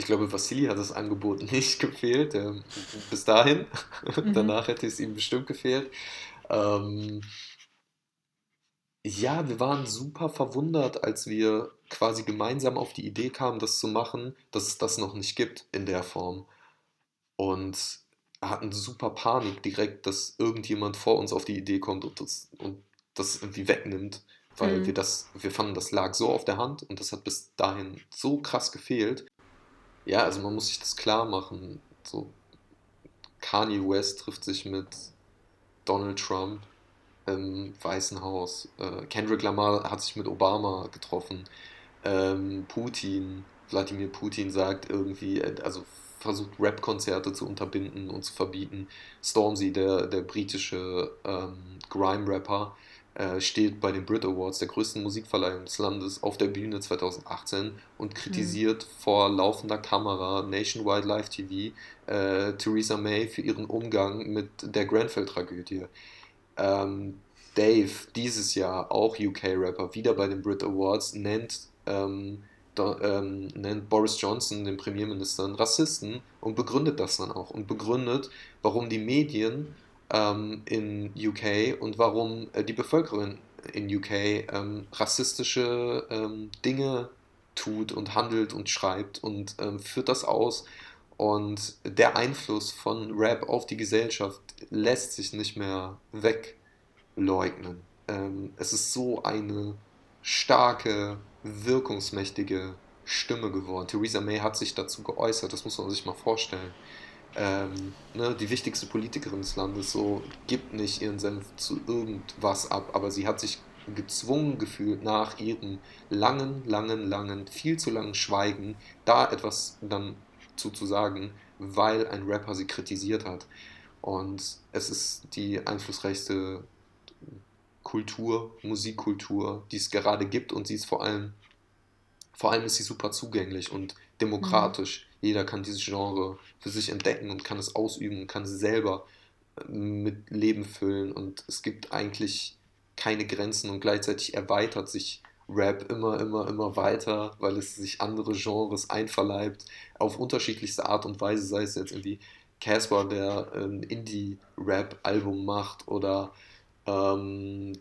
Ich glaube, Vassili hat das Angebot nicht gefehlt. Äh, bis dahin. Mhm. Danach hätte es ihm bestimmt gefehlt. Ähm, ja, wir waren super verwundert, als wir quasi gemeinsam auf die Idee kamen, das zu machen, dass es das noch nicht gibt in der Form. Und hatten super Panik direkt, dass irgendjemand vor uns auf die Idee kommt und das, und das irgendwie wegnimmt, weil mhm. wir das, wir fanden, das lag so auf der Hand und das hat bis dahin so krass gefehlt. Ja, also man muss sich das klar machen. So, Kanye West trifft sich mit Donald Trump im Weißen Haus. Äh, Kendrick Lamar hat sich mit Obama getroffen. Ähm, Putin, Wladimir Putin sagt irgendwie, äh, also versucht Rap-Konzerte zu unterbinden und zu verbieten. Stormzy, der, der britische ähm, Grime-Rapper, äh, steht bei den Brit Awards, der größten Musikverleihung des Landes, auf der Bühne 2018 und kritisiert mhm. vor laufender Kamera Nationwide Live TV äh, Theresa May für ihren Umgang mit der Grenfell-Tragödie. Ähm, Dave, dieses Jahr auch UK-Rapper, wieder bei den Brit Awards, nennt, ähm, da, ähm, nennt Boris Johnson, den Premierminister, einen Rassisten und begründet das dann auch und begründet, warum die Medien ähm, in UK und warum äh, die Bevölkerung in UK ähm, rassistische ähm, Dinge tut und handelt und schreibt und ähm, führt das aus. Und der Einfluss von Rap auf die Gesellschaft lässt sich nicht mehr wegleugnen. Ähm, es ist so eine starke, wirkungsmächtige Stimme geworden. Theresa May hat sich dazu geäußert, das muss man sich mal vorstellen ähm, ne, die wichtigste Politikerin des Landes so gibt nicht ihren Senf zu irgendwas ab, aber sie hat sich gezwungen gefühlt nach ihrem langen, langen, langen, viel zu langen Schweigen da etwas dann zu, sagen, weil ein Rapper sie kritisiert hat. Und es ist die einflussreichste Kultur, Musikkultur, die es gerade gibt und sie ist vor allem, vor allem ist sie super zugänglich und demokratisch. Mhm. Jeder kann dieses Genre für sich entdecken und kann es ausüben und kann es selber äh, mit Leben füllen. Und es gibt eigentlich keine Grenzen und gleichzeitig erweitert sich Rap immer, immer, immer weiter, weil es sich andere Genres einverleibt, auf unterschiedlichste Art und Weise, sei es jetzt irgendwie Casper, der ein Indie-Rap-Album macht oder ähm,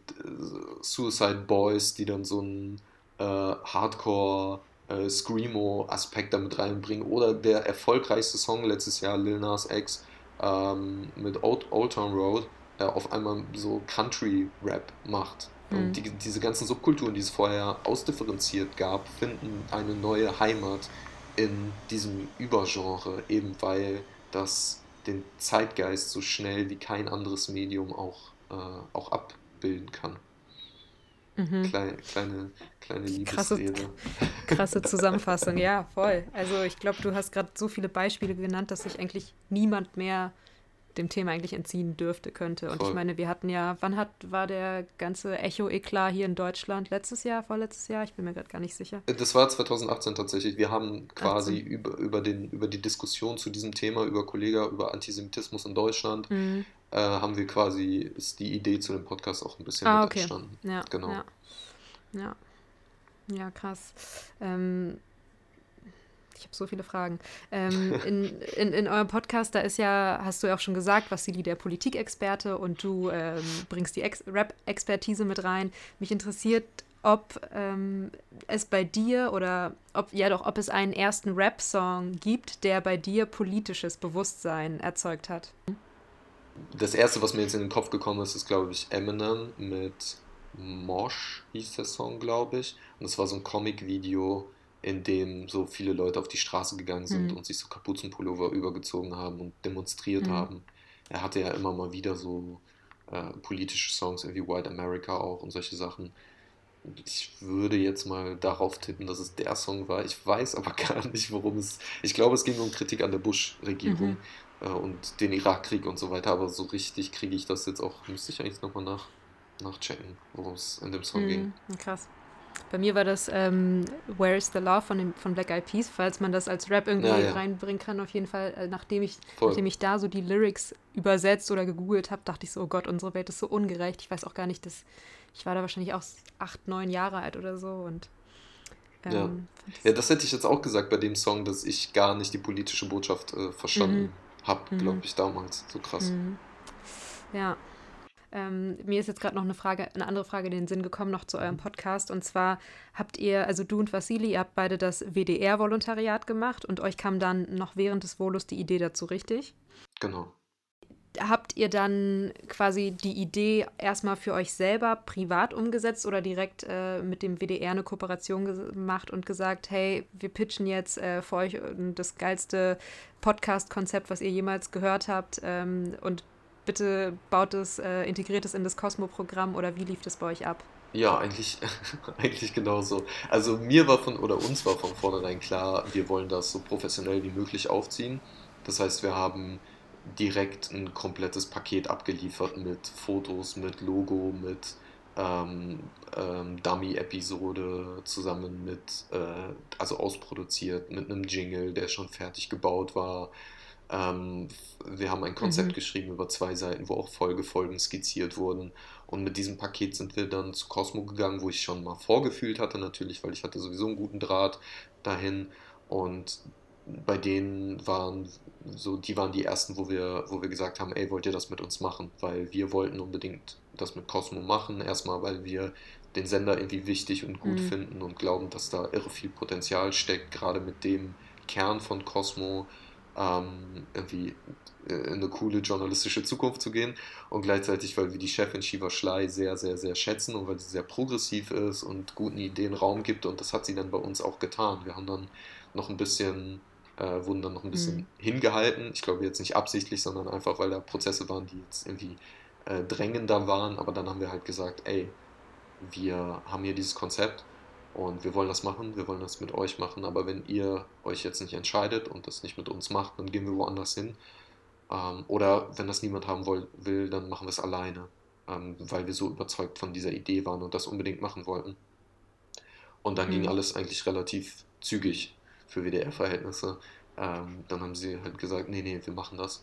Suicide Boys, die dann so einen äh, Hardcore äh, Screamo-Aspekt damit reinbringen oder der erfolgreichste Song letztes Jahr, Lil Nas X ähm, mit Old, Old Town Road, äh, auf einmal so Country-Rap macht. Mhm. Und die, diese ganzen Subkulturen, die es vorher ausdifferenziert gab, finden eine neue Heimat in diesem Übergenre, eben weil das den Zeitgeist so schnell wie kein anderes Medium auch, äh, auch abbilden kann. Mhm. Kleine, kleine, kleine Liebesrede. Krasse, krasse Zusammenfassung, ja, voll. Also ich glaube, du hast gerade so viele Beispiele genannt, dass sich eigentlich niemand mehr dem Thema eigentlich entziehen dürfte, könnte. Und Voll. ich meine, wir hatten ja, wann hat, war der ganze Echo-Eklat hier in Deutschland? Letztes Jahr, vorletztes Jahr? Ich bin mir gerade gar nicht sicher. Das war 2018 tatsächlich. Wir haben quasi über, über, den, über die Diskussion zu diesem Thema, über Kollega, über Antisemitismus in Deutschland, mhm. äh, haben wir quasi, ist die Idee zu dem Podcast auch ein bisschen ah, okay. entstanden. Ja, genau. Ja. ja. Ja, krass. Ähm, ich habe so viele Fragen. Ähm, in, in, in eurem Podcast, da ist ja, hast du ja auch schon gesagt, was sie der Politikexperte und du ähm, bringst die Rap-Expertise mit rein. Mich interessiert, ob ähm, es bei dir oder ob, ja doch, ob es einen ersten Rap-Song gibt, der bei dir politisches Bewusstsein erzeugt hat. Das erste, was mir jetzt in den Kopf gekommen ist, ist, glaube ich, Eminem mit Mosh, hieß der Song, glaube ich. Und das war so ein Comic-Video in dem so viele Leute auf die Straße gegangen sind mhm. und sich so Kapuzenpullover übergezogen haben und demonstriert mhm. haben. Er hatte ja immer mal wieder so äh, politische Songs, irgendwie White America auch und solche Sachen. Ich würde jetzt mal darauf tippen, dass es der Song war. Ich weiß aber gar nicht, worum es. Ich glaube, es ging um Kritik an der Bush-Regierung mhm. äh, und den Irakkrieg und so weiter. Aber so richtig kriege ich das jetzt auch. Müsste ich eigentlich nochmal nach, nachchecken, worum es in dem Song ging. Mhm. Krass. Bei mir war das ähm, Where is the Love von, dem, von Black Eyed Peas, falls man das als Rap irgendwie ja, ja. reinbringen kann. Auf jeden Fall, äh, nachdem, ich, nachdem ich da so die Lyrics übersetzt oder gegoogelt habe, dachte ich so, oh Gott, unsere Welt ist so ungerecht. Ich weiß auch gar nicht, dass ich war da wahrscheinlich auch acht, neun Jahre alt oder so und ähm, ja. ja, das hätte ich jetzt auch gesagt bei dem Song, dass ich gar nicht die politische Botschaft äh, verstanden mhm. habe, glaube mhm. ich, damals. So krass. Mhm. Ja, ähm, mir ist jetzt gerade noch eine Frage, eine andere Frage in den Sinn gekommen, noch zu eurem mhm. Podcast. Und zwar habt ihr, also du und Vasili, ihr habt beide das WDR-Volontariat gemacht und euch kam dann noch während des Volus die Idee dazu, richtig? Genau. Habt ihr dann quasi die Idee erstmal für euch selber privat umgesetzt oder direkt äh, mit dem WDR eine Kooperation gemacht und gesagt, hey, wir pitchen jetzt äh, für euch das geilste Podcast-Konzept, was ihr jemals gehört habt ähm, und bitte baut es, äh, integriert es in das Cosmo-Programm oder wie lief das bei euch ab? Ja, eigentlich, eigentlich genauso. Also mir war von, oder uns war von vornherein klar, wir wollen das so professionell wie möglich aufziehen. Das heißt, wir haben direkt ein komplettes Paket abgeliefert mit Fotos, mit Logo, mit ähm, ähm, Dummy-Episode zusammen mit, äh, also ausproduziert, mit einem Jingle, der schon fertig gebaut war, ähm, wir haben ein Konzept mhm. geschrieben über zwei Seiten, wo auch Folgefolgen skizziert wurden. Und mit diesem Paket sind wir dann zu Cosmo gegangen, wo ich schon mal vorgefühlt hatte, natürlich, weil ich hatte sowieso einen guten Draht dahin. Und bei denen waren so, die waren die ersten, wo wir, wo wir gesagt haben, ey, wollt ihr das mit uns machen? Weil wir wollten unbedingt das mit Cosmo machen. Erstmal, weil wir den Sender irgendwie wichtig und gut mhm. finden und glauben, dass da irre viel Potenzial steckt, gerade mit dem Kern von Cosmo ähm, irgendwie in äh, eine coole journalistische Zukunft zu gehen und gleichzeitig, weil wir die Chefin Shiva Schley sehr, sehr, sehr schätzen und weil sie sehr progressiv ist und guten Ideen Raum gibt und das hat sie dann bei uns auch getan. Wir haben dann noch ein bisschen, äh, wurden dann noch ein bisschen mhm. hingehalten. Ich glaube jetzt nicht absichtlich, sondern einfach, weil da Prozesse waren, die jetzt irgendwie äh, drängender waren, aber dann haben wir halt gesagt, ey, wir haben hier dieses Konzept und wir wollen das machen, wir wollen das mit euch machen, aber wenn ihr euch jetzt nicht entscheidet und das nicht mit uns macht, dann gehen wir woanders hin. Ähm, oder wenn das niemand haben will, dann machen wir es alleine, ähm, weil wir so überzeugt von dieser Idee waren und das unbedingt machen wollten. Und dann mhm. ging alles eigentlich relativ zügig für WDR-Verhältnisse. Ähm, dann haben sie halt gesagt, nee, nee, wir machen das.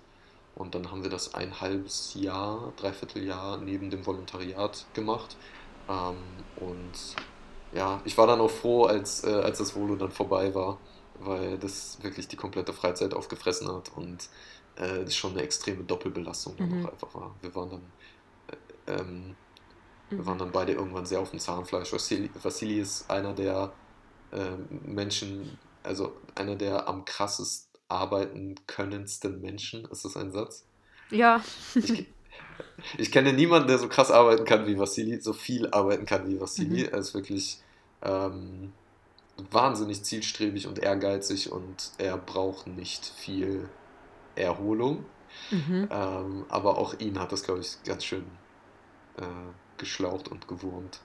Und dann haben wir das ein halbes Jahr, dreiviertel Jahr neben dem Volontariat gemacht. Ähm, und ja, ich war dann auch froh, als, äh, als das Volo dann vorbei war, weil das wirklich die komplette Freizeit aufgefressen hat und äh, das schon eine extreme Doppelbelastung dann mhm. auch einfach war. Wir waren dann, äh, ähm, wir waren mhm. dann beide irgendwann sehr auf dem Zahnfleisch. Vassili, Vassili ist einer der äh, Menschen, also einer der am krassest arbeiten könnendsten Menschen. Ist das ein Satz? Ja. Ich, ich kenne niemanden, der so krass arbeiten kann wie Vassili, so viel arbeiten kann wie Vassili. Mhm. Er ist wirklich ähm, wahnsinnig zielstrebig und ehrgeizig und er braucht nicht viel Erholung. Mhm. Ähm, aber auch ihn hat das, glaube ich, ganz schön äh, geschlaucht und gewurmt.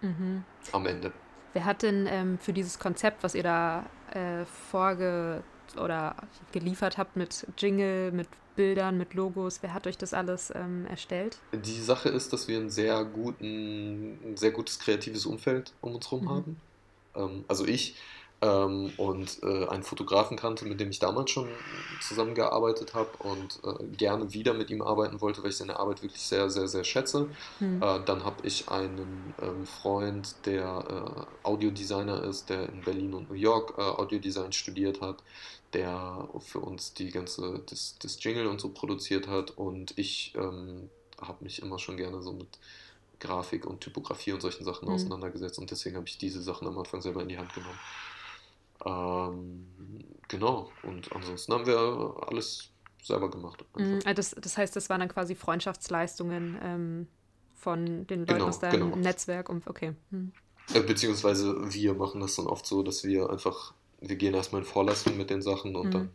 Mhm. Am Ende. Wer hat denn ähm, für dieses Konzept, was ihr da äh, vorge oder geliefert habt mit Jingle, mit Bildern, mit Logos, wer hat euch das alles ähm, erstellt? Die Sache ist, dass wir ein sehr, guten, ein sehr gutes kreatives Umfeld um uns herum mhm. haben. Ähm, also ich ähm, und äh, einen Fotografen kannte, mit dem ich damals schon zusammengearbeitet habe und äh, gerne wieder mit ihm arbeiten wollte, weil ich seine Arbeit wirklich sehr, sehr, sehr schätze. Mhm. Äh, dann habe ich einen ähm, Freund, der äh, Audiodesigner ist, der in Berlin und New York äh, Audiodesign studiert hat, der für uns die ganze, das, das Jingle und so produziert hat und ich ähm, habe mich immer schon gerne so mit Grafik und Typografie und solchen Sachen mhm. auseinandergesetzt und deswegen habe ich diese Sachen am Anfang selber in die Hand genommen. Ähm, genau, und ansonsten haben wir alles selber gemacht. Mhm, also das, das heißt, das waren dann quasi Freundschaftsleistungen ähm, von den Leuten genau, aus deinem genau. Netzwerk. Und, okay. Mhm. Beziehungsweise wir machen das dann oft so, dass wir einfach, wir gehen erstmal in Vorleistung mit den Sachen und mhm. dann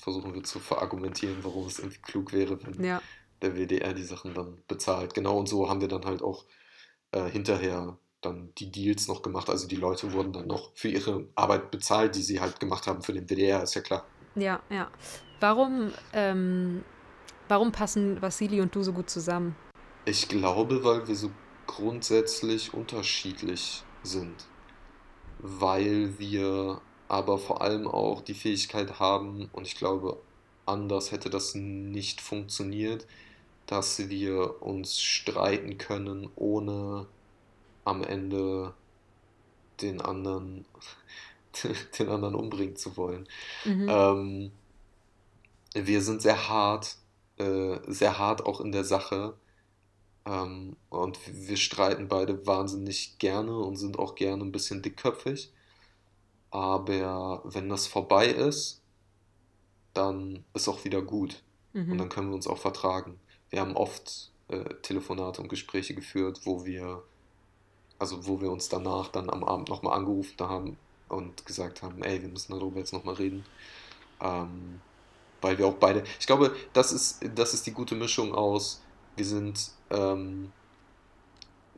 versuchen wir zu verargumentieren, warum es irgendwie klug wäre, wenn ja. der WDR die Sachen dann bezahlt. Genau und so haben wir dann halt auch äh, hinterher dann die Deals noch gemacht. Also die Leute wurden dann noch für ihre Arbeit bezahlt, die sie halt gemacht haben für den WDR, ist ja klar. Ja, ja. Warum, ähm, warum passen Vassili und du so gut zusammen? Ich glaube, weil wir so grundsätzlich unterschiedlich sind. Weil wir aber vor allem auch die Fähigkeit haben, und ich glaube, anders hätte das nicht funktioniert, dass wir uns streiten können, ohne am Ende den anderen, den anderen umbringen zu wollen. Mhm. Ähm, wir sind sehr hart, äh, sehr hart auch in der Sache. Ähm, und wir streiten beide wahnsinnig gerne und sind auch gerne ein bisschen dickköpfig. Aber wenn das vorbei ist, dann ist auch wieder gut. Mhm. Und dann können wir uns auch vertragen. Wir haben oft äh, Telefonate und Gespräche geführt, wo wir also wo wir uns danach dann am Abend nochmal angerufen haben und gesagt haben, ey, wir müssen darüber jetzt nochmal reden. Ähm, weil wir auch beide, ich glaube, das ist, das ist die gute Mischung aus, wir sind ähm,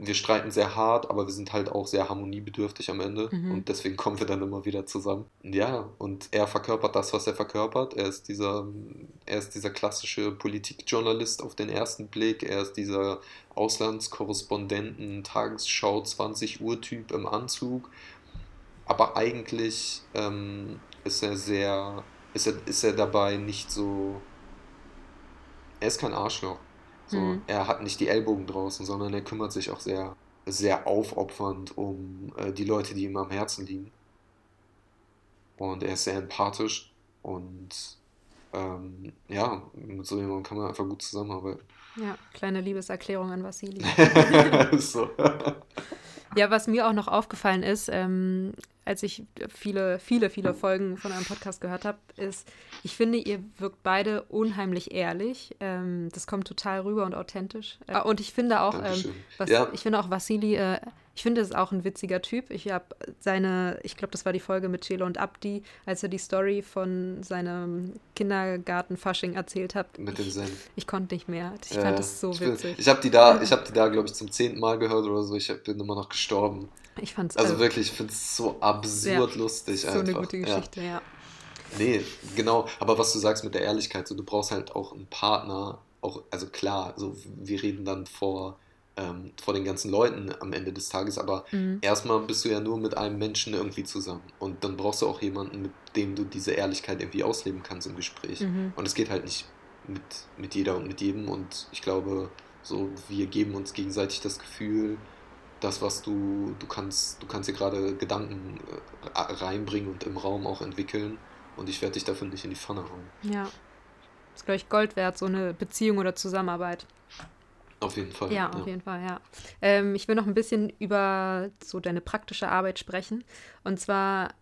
wir streiten sehr hart, aber wir sind halt auch sehr harmoniebedürftig am Ende mhm. und deswegen kommen wir dann immer wieder zusammen. Ja, und er verkörpert das, was er verkörpert. Er ist dieser, er ist dieser klassische Politikjournalist auf den ersten Blick. Er ist dieser Auslandskorrespondenten, Tagesschau 20 Uhr Typ im Anzug. Aber eigentlich ähm, ist er sehr, ist er, ist er dabei nicht so. Er ist kein Arschloch. So, mhm. Er hat nicht die Ellbogen draußen, sondern er kümmert sich auch sehr, sehr aufopfernd um äh, die Leute, die ihm am Herzen liegen. Und er ist sehr empathisch und ähm, ja, mit so jemandem kann man einfach gut zusammenarbeiten. Ja, kleine Liebeserklärung an Vassili. so. Ja, was mir auch noch aufgefallen ist, ähm, als ich viele, viele, viele Folgen von eurem Podcast gehört habe, ist, ich finde, ihr wirkt beide unheimlich ehrlich. Ähm, das kommt total rüber und authentisch. Äh, und ich finde auch, ähm, was, ja. ich finde auch Vassili, äh, ich finde, er ist auch ein witziger Typ. Ich habe seine, ich glaube, das war die Folge mit Chelo und Abdi, als er die Story von seinem Kindergarten-Fasching erzählt hat. Mit dem Zen. Ich, ich konnte nicht mehr. Ich fand das so ich witzig. Ich habe die da, ich habe die da, glaube ich, zum zehnten Mal gehört oder so. Ich bin immer noch gestorben. Ich fand's also äh, wirklich, ich finde es so absurd ja, lustig. So einfach. eine gute Geschichte, ja. ja. Nee, genau. Aber was du sagst mit der Ehrlichkeit, so, du brauchst halt auch einen Partner, auch, also klar, so, wir reden dann vor, ähm, vor den ganzen Leuten am Ende des Tages, aber mhm. erstmal bist du ja nur mit einem Menschen irgendwie zusammen. Und dann brauchst du auch jemanden, mit dem du diese Ehrlichkeit irgendwie ausleben kannst im Gespräch. Mhm. Und es geht halt nicht mit, mit jeder und mit jedem. Und ich glaube, so, wir geben uns gegenseitig das Gefühl, das, was du, du kannst, du kannst hier gerade Gedanken äh, reinbringen und im Raum auch entwickeln. Und ich werde dich dafür nicht in die Pfanne hauen. Ja. Das ist, glaube ich, Gold wert, so eine Beziehung oder Zusammenarbeit. Auf jeden Fall. Ja, auf jeden Fall, ja. Ähm, ich will noch ein bisschen über so deine praktische Arbeit sprechen. Und zwar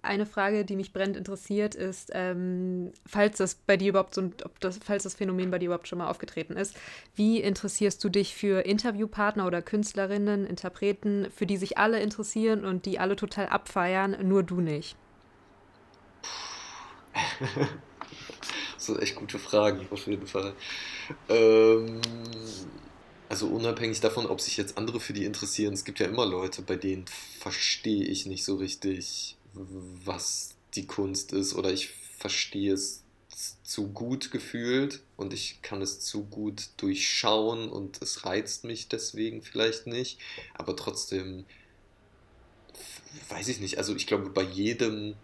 eine Frage, die mich brennend interessiert, ist, ähm, falls das bei dir überhaupt so, ob das, falls das Phänomen bei dir überhaupt schon mal aufgetreten ist, wie interessierst du dich für Interviewpartner oder Künstlerinnen, Interpreten, für die sich alle interessieren und die alle total abfeiern, nur du nicht? das sind echt gute Fragen, auf jeden Fall. Ähm, also unabhängig davon, ob sich jetzt andere für die interessieren, es gibt ja immer Leute, bei denen verstehe ich nicht so richtig, was die Kunst ist oder ich verstehe es zu gut gefühlt und ich kann es zu gut durchschauen und es reizt mich deswegen vielleicht nicht, aber trotzdem weiß ich nicht, also ich glaube bei jedem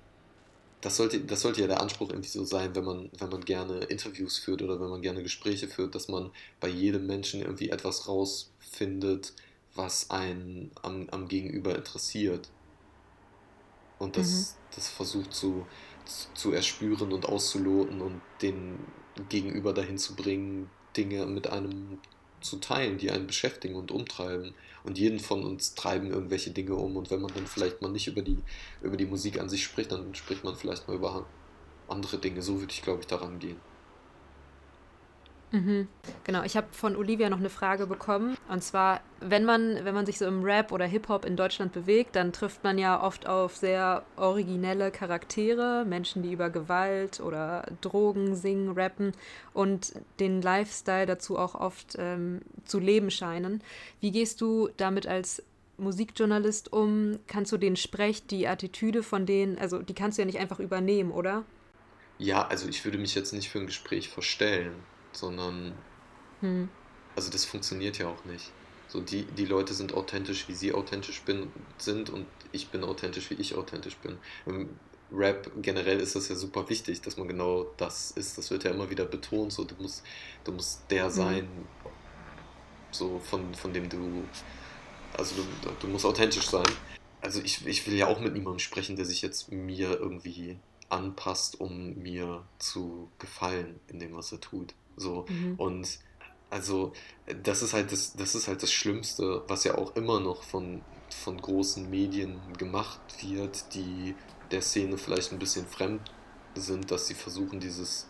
das sollte, das sollte ja der Anspruch irgendwie so sein, wenn man, wenn man gerne Interviews führt oder wenn man gerne Gespräche führt, dass man bei jedem Menschen irgendwie etwas rausfindet, was einen am, am Gegenüber interessiert. Und das, mhm. das versucht zu, zu erspüren und auszuloten und den Gegenüber dahin zu bringen, Dinge mit einem zu teilen, die einen beschäftigen und umtreiben. Und jeden von uns treiben irgendwelche Dinge um. Und wenn man dann vielleicht mal nicht über die, über die Musik an sich spricht, dann spricht man vielleicht mal über andere Dinge. So würde ich, glaube ich, daran gehen. Mhm. Genau, ich habe von Olivia noch eine Frage bekommen. Und zwar, wenn man, wenn man sich so im Rap oder Hip-Hop in Deutschland bewegt, dann trifft man ja oft auf sehr originelle Charaktere, Menschen, die über Gewalt oder Drogen singen, rappen und den Lifestyle dazu auch oft ähm, zu leben scheinen. Wie gehst du damit als Musikjournalist um? Kannst du den Sprech, die Attitüde von denen, also die kannst du ja nicht einfach übernehmen, oder? Ja, also ich würde mich jetzt nicht für ein Gespräch verstellen sondern hm. also das funktioniert ja auch nicht. So die, die Leute sind authentisch, wie sie authentisch bin, sind und ich bin authentisch, wie ich authentisch bin. Im Rap generell ist das ja super wichtig, dass man genau das ist. Das wird ja immer wieder betont. So, du musst, du musst der hm. sein, hm. so von, von dem du, also du, du musst authentisch sein. Also ich, ich will ja auch mit niemandem sprechen, der sich jetzt mir irgendwie anpasst, um mir zu gefallen in dem, was er tut. So. Mhm. Und also das ist halt das, das ist halt das Schlimmste, was ja auch immer noch von, von großen Medien gemacht wird, die der Szene vielleicht ein bisschen fremd sind, dass sie versuchen, dieses,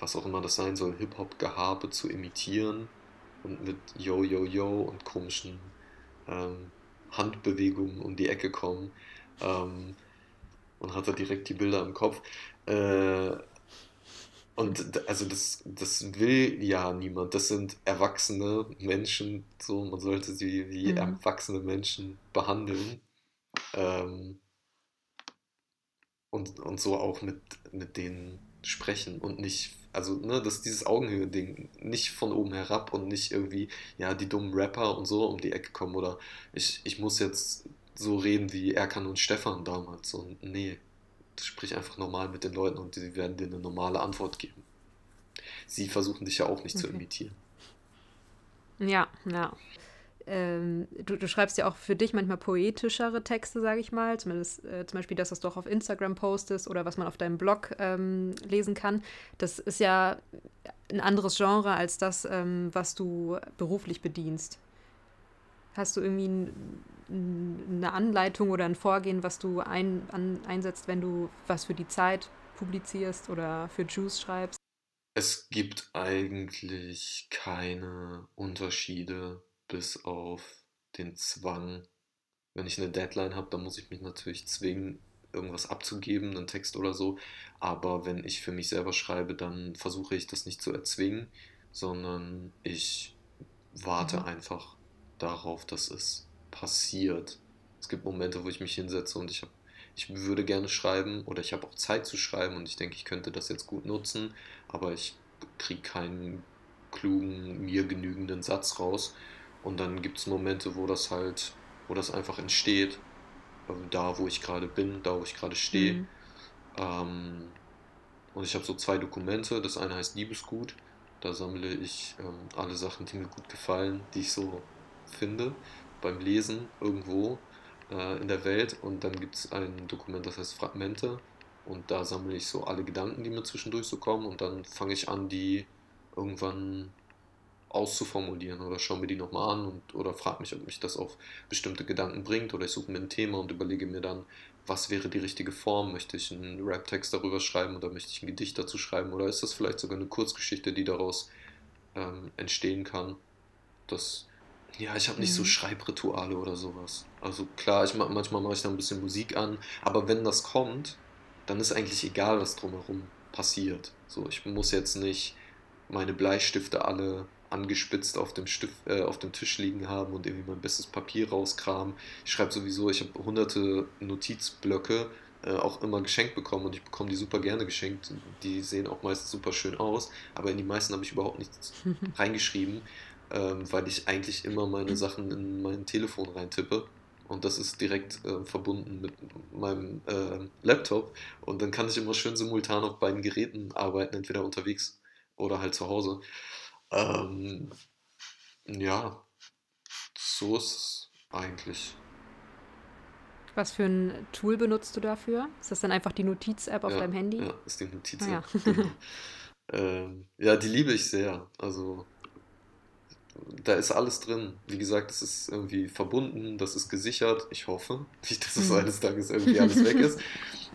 was auch immer das sein soll, Hip-Hop-Gehabe zu imitieren und mit Yo, Yo, Yo und komischen ähm, Handbewegungen um die Ecke kommen. Ähm, und hat da direkt die Bilder im Kopf. Äh, und also das, das will ja niemand. Das sind erwachsene Menschen, so man sollte sie wie mhm. erwachsene Menschen behandeln. Ähm, und, und so auch mit, mit denen sprechen und nicht, also ne, das ist dieses Augenhöhe-Ding, nicht von oben herab und nicht irgendwie, ja, die dummen Rapper und so um die Ecke kommen oder ich, ich muss jetzt so reden wie Erkan und Stefan damals. Und nee, sprich einfach normal mit den Leuten und sie werden dir eine normale Antwort geben. Sie versuchen dich ja auch nicht okay. zu imitieren. Ja, ja. Ähm, du, du, schreibst ja auch für dich manchmal poetischere Texte, sage ich mal. Zumindest äh, zum Beispiel, dass du es doch auf Instagram postest oder was man auf deinem Blog ähm, lesen kann. Das ist ja ein anderes Genre als das, ähm, was du beruflich bedienst. Hast du irgendwie ein, eine Anleitung oder ein Vorgehen, was du ein, an, einsetzt, wenn du was für die Zeit publizierst oder für Juice schreibst? Es gibt eigentlich keine Unterschiede bis auf den Zwang, wenn ich eine Deadline habe, dann muss ich mich natürlich zwingen, irgendwas abzugeben, einen Text oder so. Aber wenn ich für mich selber schreibe, dann versuche ich das nicht zu erzwingen, sondern ich warte mhm. einfach darauf, dass es passiert. Es gibt Momente, wo ich mich hinsetze und ich habe ich würde gerne schreiben oder ich habe auch Zeit zu schreiben und ich denke, ich könnte das jetzt gut nutzen, aber ich kriege keinen klugen, mir genügenden Satz raus. Und dann gibt es Momente, wo das halt, wo das einfach entsteht, ähm, da wo ich gerade bin, da wo ich gerade stehe. Mhm. Ähm, und ich habe so zwei Dokumente. Das eine heißt Liebesgut. Da sammle ich ähm, alle Sachen, die mir gut gefallen, die ich so finde beim Lesen irgendwo äh, in der Welt. Und dann gibt es ein Dokument, das heißt Fragmente. Und da sammle ich so alle Gedanken, die mir zwischendurch so kommen. Und dann fange ich an, die irgendwann auszuformulieren oder schaue mir die nochmal an und, oder frage mich, ob mich das auf bestimmte Gedanken bringt oder ich suche mir ein Thema und überlege mir dann, was wäre die richtige Form? Möchte ich einen Rap-Text darüber schreiben oder möchte ich ein Gedicht dazu schreiben oder ist das vielleicht sogar eine Kurzgeschichte, die daraus ähm, entstehen kann? Das, ja, ich habe nicht mhm. so Schreibrituale oder sowas. Also klar, ich, manchmal mache ich da ein bisschen Musik an, aber wenn das kommt, dann ist eigentlich egal, was drumherum passiert. So, ich muss jetzt nicht meine Bleistifte alle angespitzt auf dem, Stift, äh, auf dem Tisch liegen haben und irgendwie mein bestes Papier rauskramen. Ich schreibe sowieso, ich habe hunderte Notizblöcke äh, auch immer geschenkt bekommen und ich bekomme die super gerne geschenkt. Die sehen auch meistens super schön aus, aber in die meisten habe ich überhaupt nichts reingeschrieben, ähm, weil ich eigentlich immer meine Sachen in mein Telefon reintippe. Und das ist direkt äh, verbunden mit meinem äh, Laptop. Und dann kann ich immer schön simultan auf beiden Geräten arbeiten, entweder unterwegs oder halt zu Hause. Ähm, ja, so ist es eigentlich. Was für ein Tool benutzt du dafür? Ist das dann einfach die Notiz-App auf ja, deinem Handy? Ja, ist die Notiz-App. Ah, ja. ähm, ja, die liebe ich sehr. Also da ist alles drin. Wie gesagt, es ist irgendwie verbunden, das ist gesichert. Ich hoffe nicht, dass es mhm. eines Tages irgendwie alles weg ist.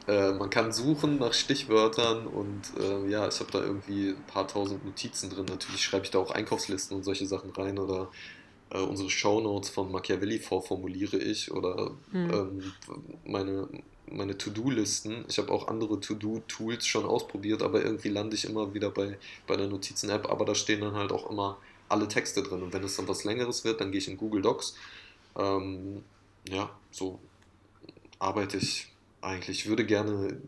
Äh, man kann suchen nach Stichwörtern und äh, ja, ich habe da irgendwie ein paar tausend Notizen drin. Natürlich schreibe ich da auch Einkaufslisten und solche Sachen rein oder äh, unsere Shownotes von Machiavelli vorformuliere ich oder mhm. ähm, meine, meine To-Do-Listen. Ich habe auch andere To-Do-Tools schon ausprobiert, aber irgendwie lande ich immer wieder bei, bei der Notizen-App. Aber da stehen dann halt auch immer alle Texte drin. Und wenn es dann was Längeres wird, dann gehe ich in Google Docs. Ähm, ja, so arbeite ich eigentlich. Ich würde gerne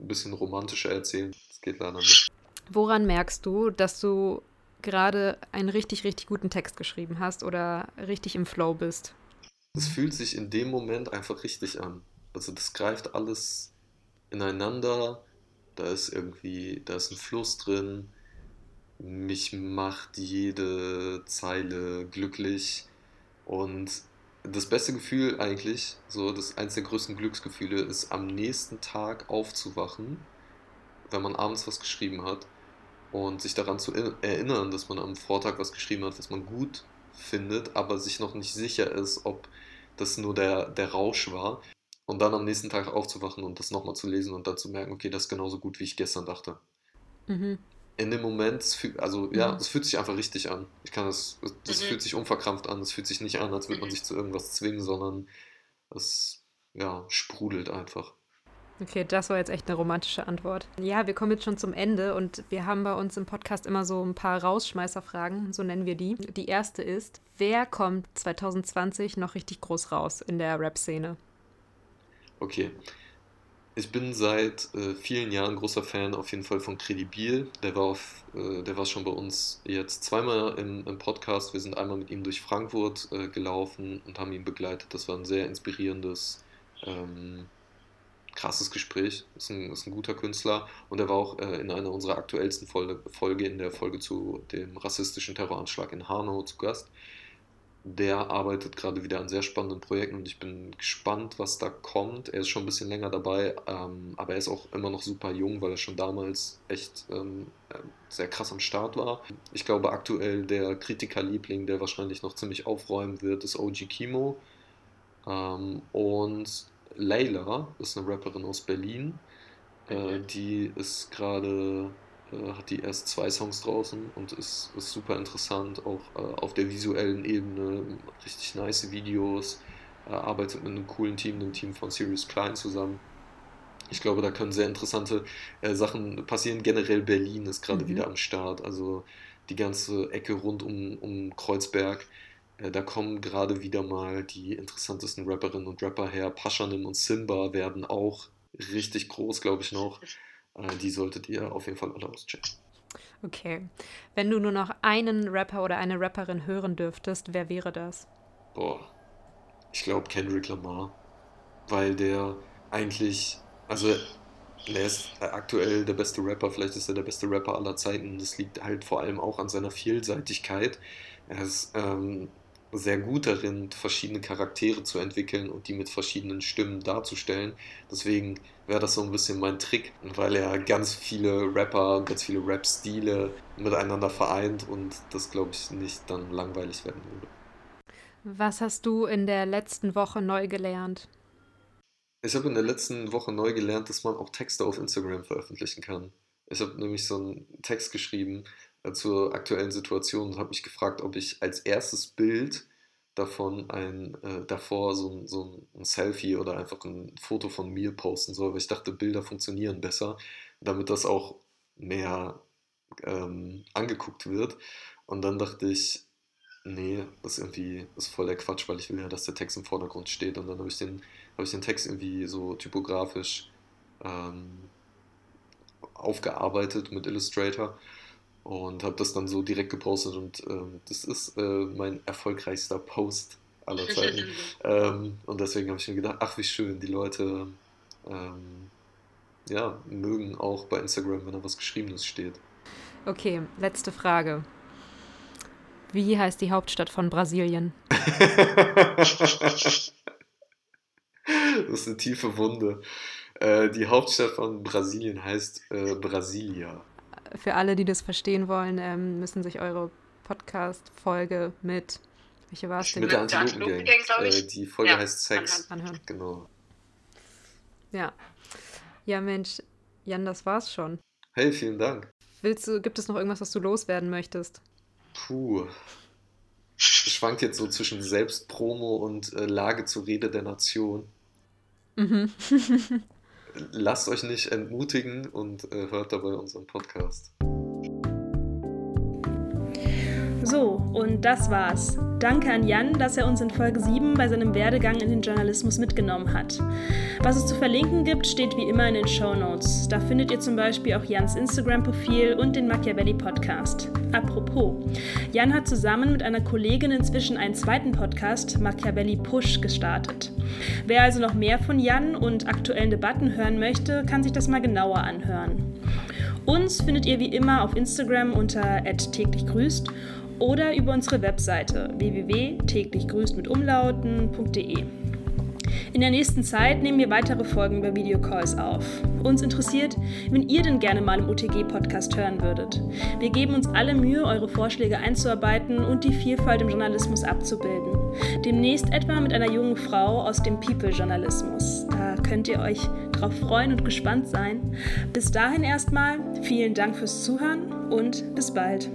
ein bisschen romantischer erzählen. Das geht leider nicht. Woran merkst du, dass du gerade einen richtig, richtig guten Text geschrieben hast oder richtig im Flow bist? Es fühlt sich in dem Moment einfach richtig an. Also das greift alles ineinander. Da ist irgendwie, da ist ein Fluss drin mich macht jede Zeile glücklich und das beste Gefühl eigentlich, so das eines der größten Glücksgefühle, ist am nächsten Tag aufzuwachen, wenn man abends was geschrieben hat und sich daran zu erinnern, dass man am Vortag was geschrieben hat, was man gut findet, aber sich noch nicht sicher ist, ob das nur der, der Rausch war. Und dann am nächsten Tag aufzuwachen und das nochmal zu lesen und dann zu merken, okay, das ist genauso gut, wie ich gestern dachte. Mhm in dem Moment, also ja, es fühlt sich einfach richtig an. Ich kann das, das mhm. fühlt sich unverkrampft an, es fühlt sich nicht an, als würde man mhm. sich zu irgendwas zwingen, sondern es ja, sprudelt einfach. Okay, das war jetzt echt eine romantische Antwort. Ja, wir kommen jetzt schon zum Ende und wir haben bei uns im Podcast immer so ein paar Rausschmeißerfragen, so nennen wir die. Die erste ist, wer kommt 2020 noch richtig groß raus in der Rap-Szene? Okay, ich bin seit äh, vielen Jahren großer Fan auf jeden Fall von Credibil. Der war, auf, äh, der war schon bei uns jetzt zweimal im, im, Podcast. Wir sind einmal mit ihm durch Frankfurt äh, gelaufen und haben ihn begleitet. Das war ein sehr inspirierendes, ähm, krasses Gespräch. Ist ein, ist ein guter Künstler. Und er war auch äh, in einer unserer aktuellsten Folge, Folge, in der Folge zu dem rassistischen Terroranschlag in Hanau zu Gast der arbeitet gerade wieder an sehr spannenden Projekten und ich bin gespannt, was da kommt. Er ist schon ein bisschen länger dabei, ähm, aber er ist auch immer noch super jung, weil er schon damals echt ähm, äh, sehr krass am Start war. Ich glaube, aktuell der Kritikerliebling, der wahrscheinlich noch ziemlich aufräumen wird, ist OG Kimo. Ähm, und Layla ist eine Rapperin aus Berlin. Äh, die ist gerade äh, hat die erst zwei Songs draußen und ist, ist super interessant, auch äh, auf der visuellen Ebene, richtig nice Videos, äh, arbeitet mit einem coolen Team, einem Team von Sirius Klein zusammen. Ich glaube, da können sehr interessante äh, Sachen passieren. Generell Berlin ist gerade mhm. wieder am Start, also die ganze Ecke rund um, um Kreuzberg. Äh, da kommen gerade wieder mal die interessantesten Rapperinnen und Rapper her. Paschanim und Simba werden auch richtig groß, glaube ich, noch. Äh, die solltet ihr auf jeden Fall alle auschecken. Okay. Wenn du nur noch einen Rapper oder eine Rapperin hören dürftest, wer wäre das? Boah. Ich glaube Kendrick Lamar. Weil der eigentlich, also er ist aktuell der beste Rapper, vielleicht ist er der beste Rapper aller Zeiten. Das liegt halt vor allem auch an seiner Vielseitigkeit. Er ist ähm, sehr gut darin, verschiedene Charaktere zu entwickeln und die mit verschiedenen Stimmen darzustellen. Deswegen wäre das so ein bisschen mein Trick, weil er ganz viele Rapper und ganz viele Rap-Stile miteinander vereint und das, glaube ich, nicht dann langweilig werden würde. Was hast du in der letzten Woche neu gelernt? Ich habe in der letzten Woche neu gelernt, dass man auch Texte auf Instagram veröffentlichen kann. Ich habe nämlich so einen Text geschrieben, zur aktuellen Situation und habe mich gefragt, ob ich als erstes Bild davon ein, äh, davor so ein, so ein Selfie oder einfach ein Foto von mir posten soll, weil ich dachte, Bilder funktionieren besser, damit das auch mehr ähm, angeguckt wird. Und dann dachte ich, nee, das ist irgendwie das ist voll der Quatsch, weil ich will ja, dass der Text im Vordergrund steht. Und dann habe ich, den, hab ich den Text irgendwie so typografisch ähm, aufgearbeitet mit Illustrator und habe das dann so direkt gepostet und ähm, das ist äh, mein erfolgreichster Post aller Zeiten. ähm, und deswegen habe ich mir gedacht, ach wie schön, die Leute ähm, ja, mögen auch bei Instagram, wenn da was Geschriebenes steht. Okay, letzte Frage. Wie heißt die Hauptstadt von Brasilien? das ist eine tiefe Wunde. Äh, die Hauptstadt von Brasilien heißt äh, Brasilia für alle, die das verstehen wollen, ähm, müssen sich eure Podcast-Folge mit, welche war es denn? Mit der Antilopen Gang, glaube ich. Äh, die Folge ja, heißt Sex. Anhören. Genau. Ja. Ja, Mensch, Jan, das war's schon. Hey, vielen Dank. Willst du, gibt es noch irgendwas, was du loswerden möchtest? Puh. Es schwankt jetzt so zwischen Selbstpromo und äh, Lage zur Rede der Nation. Mhm. lasst euch nicht entmutigen und äh, hört dabei unseren Podcast. So, und das war's. Danke an Jan, dass er uns in Folge 7 bei seinem Werdegang in den Journalismus mitgenommen hat. Was es zu verlinken gibt, steht wie immer in den Show Notes. Da findet ihr zum Beispiel auch Jans Instagram-Profil und den Machiavelli Podcast. Apropos, Jan hat zusammen mit einer Kollegin inzwischen einen zweiten Podcast, Machiavelli Push, gestartet. Wer also noch mehr von Jan und aktuellen Debatten hören möchte, kann sich das mal genauer anhören. Uns findet ihr wie immer auf Instagram unter täglich grüßt oder über unsere Webseite www.täglichgrüßt mit umlauten.de. In der nächsten Zeit nehmen wir weitere Folgen über Videocalls auf. Uns interessiert, wenn ihr denn gerne mal im UTG-Podcast hören würdet. Wir geben uns alle Mühe, eure Vorschläge einzuarbeiten und die Vielfalt im Journalismus abzubilden. Demnächst etwa mit einer jungen Frau aus dem People-Journalismus. Da könnt ihr euch drauf freuen und gespannt sein. Bis dahin erstmal vielen Dank fürs Zuhören und bis bald.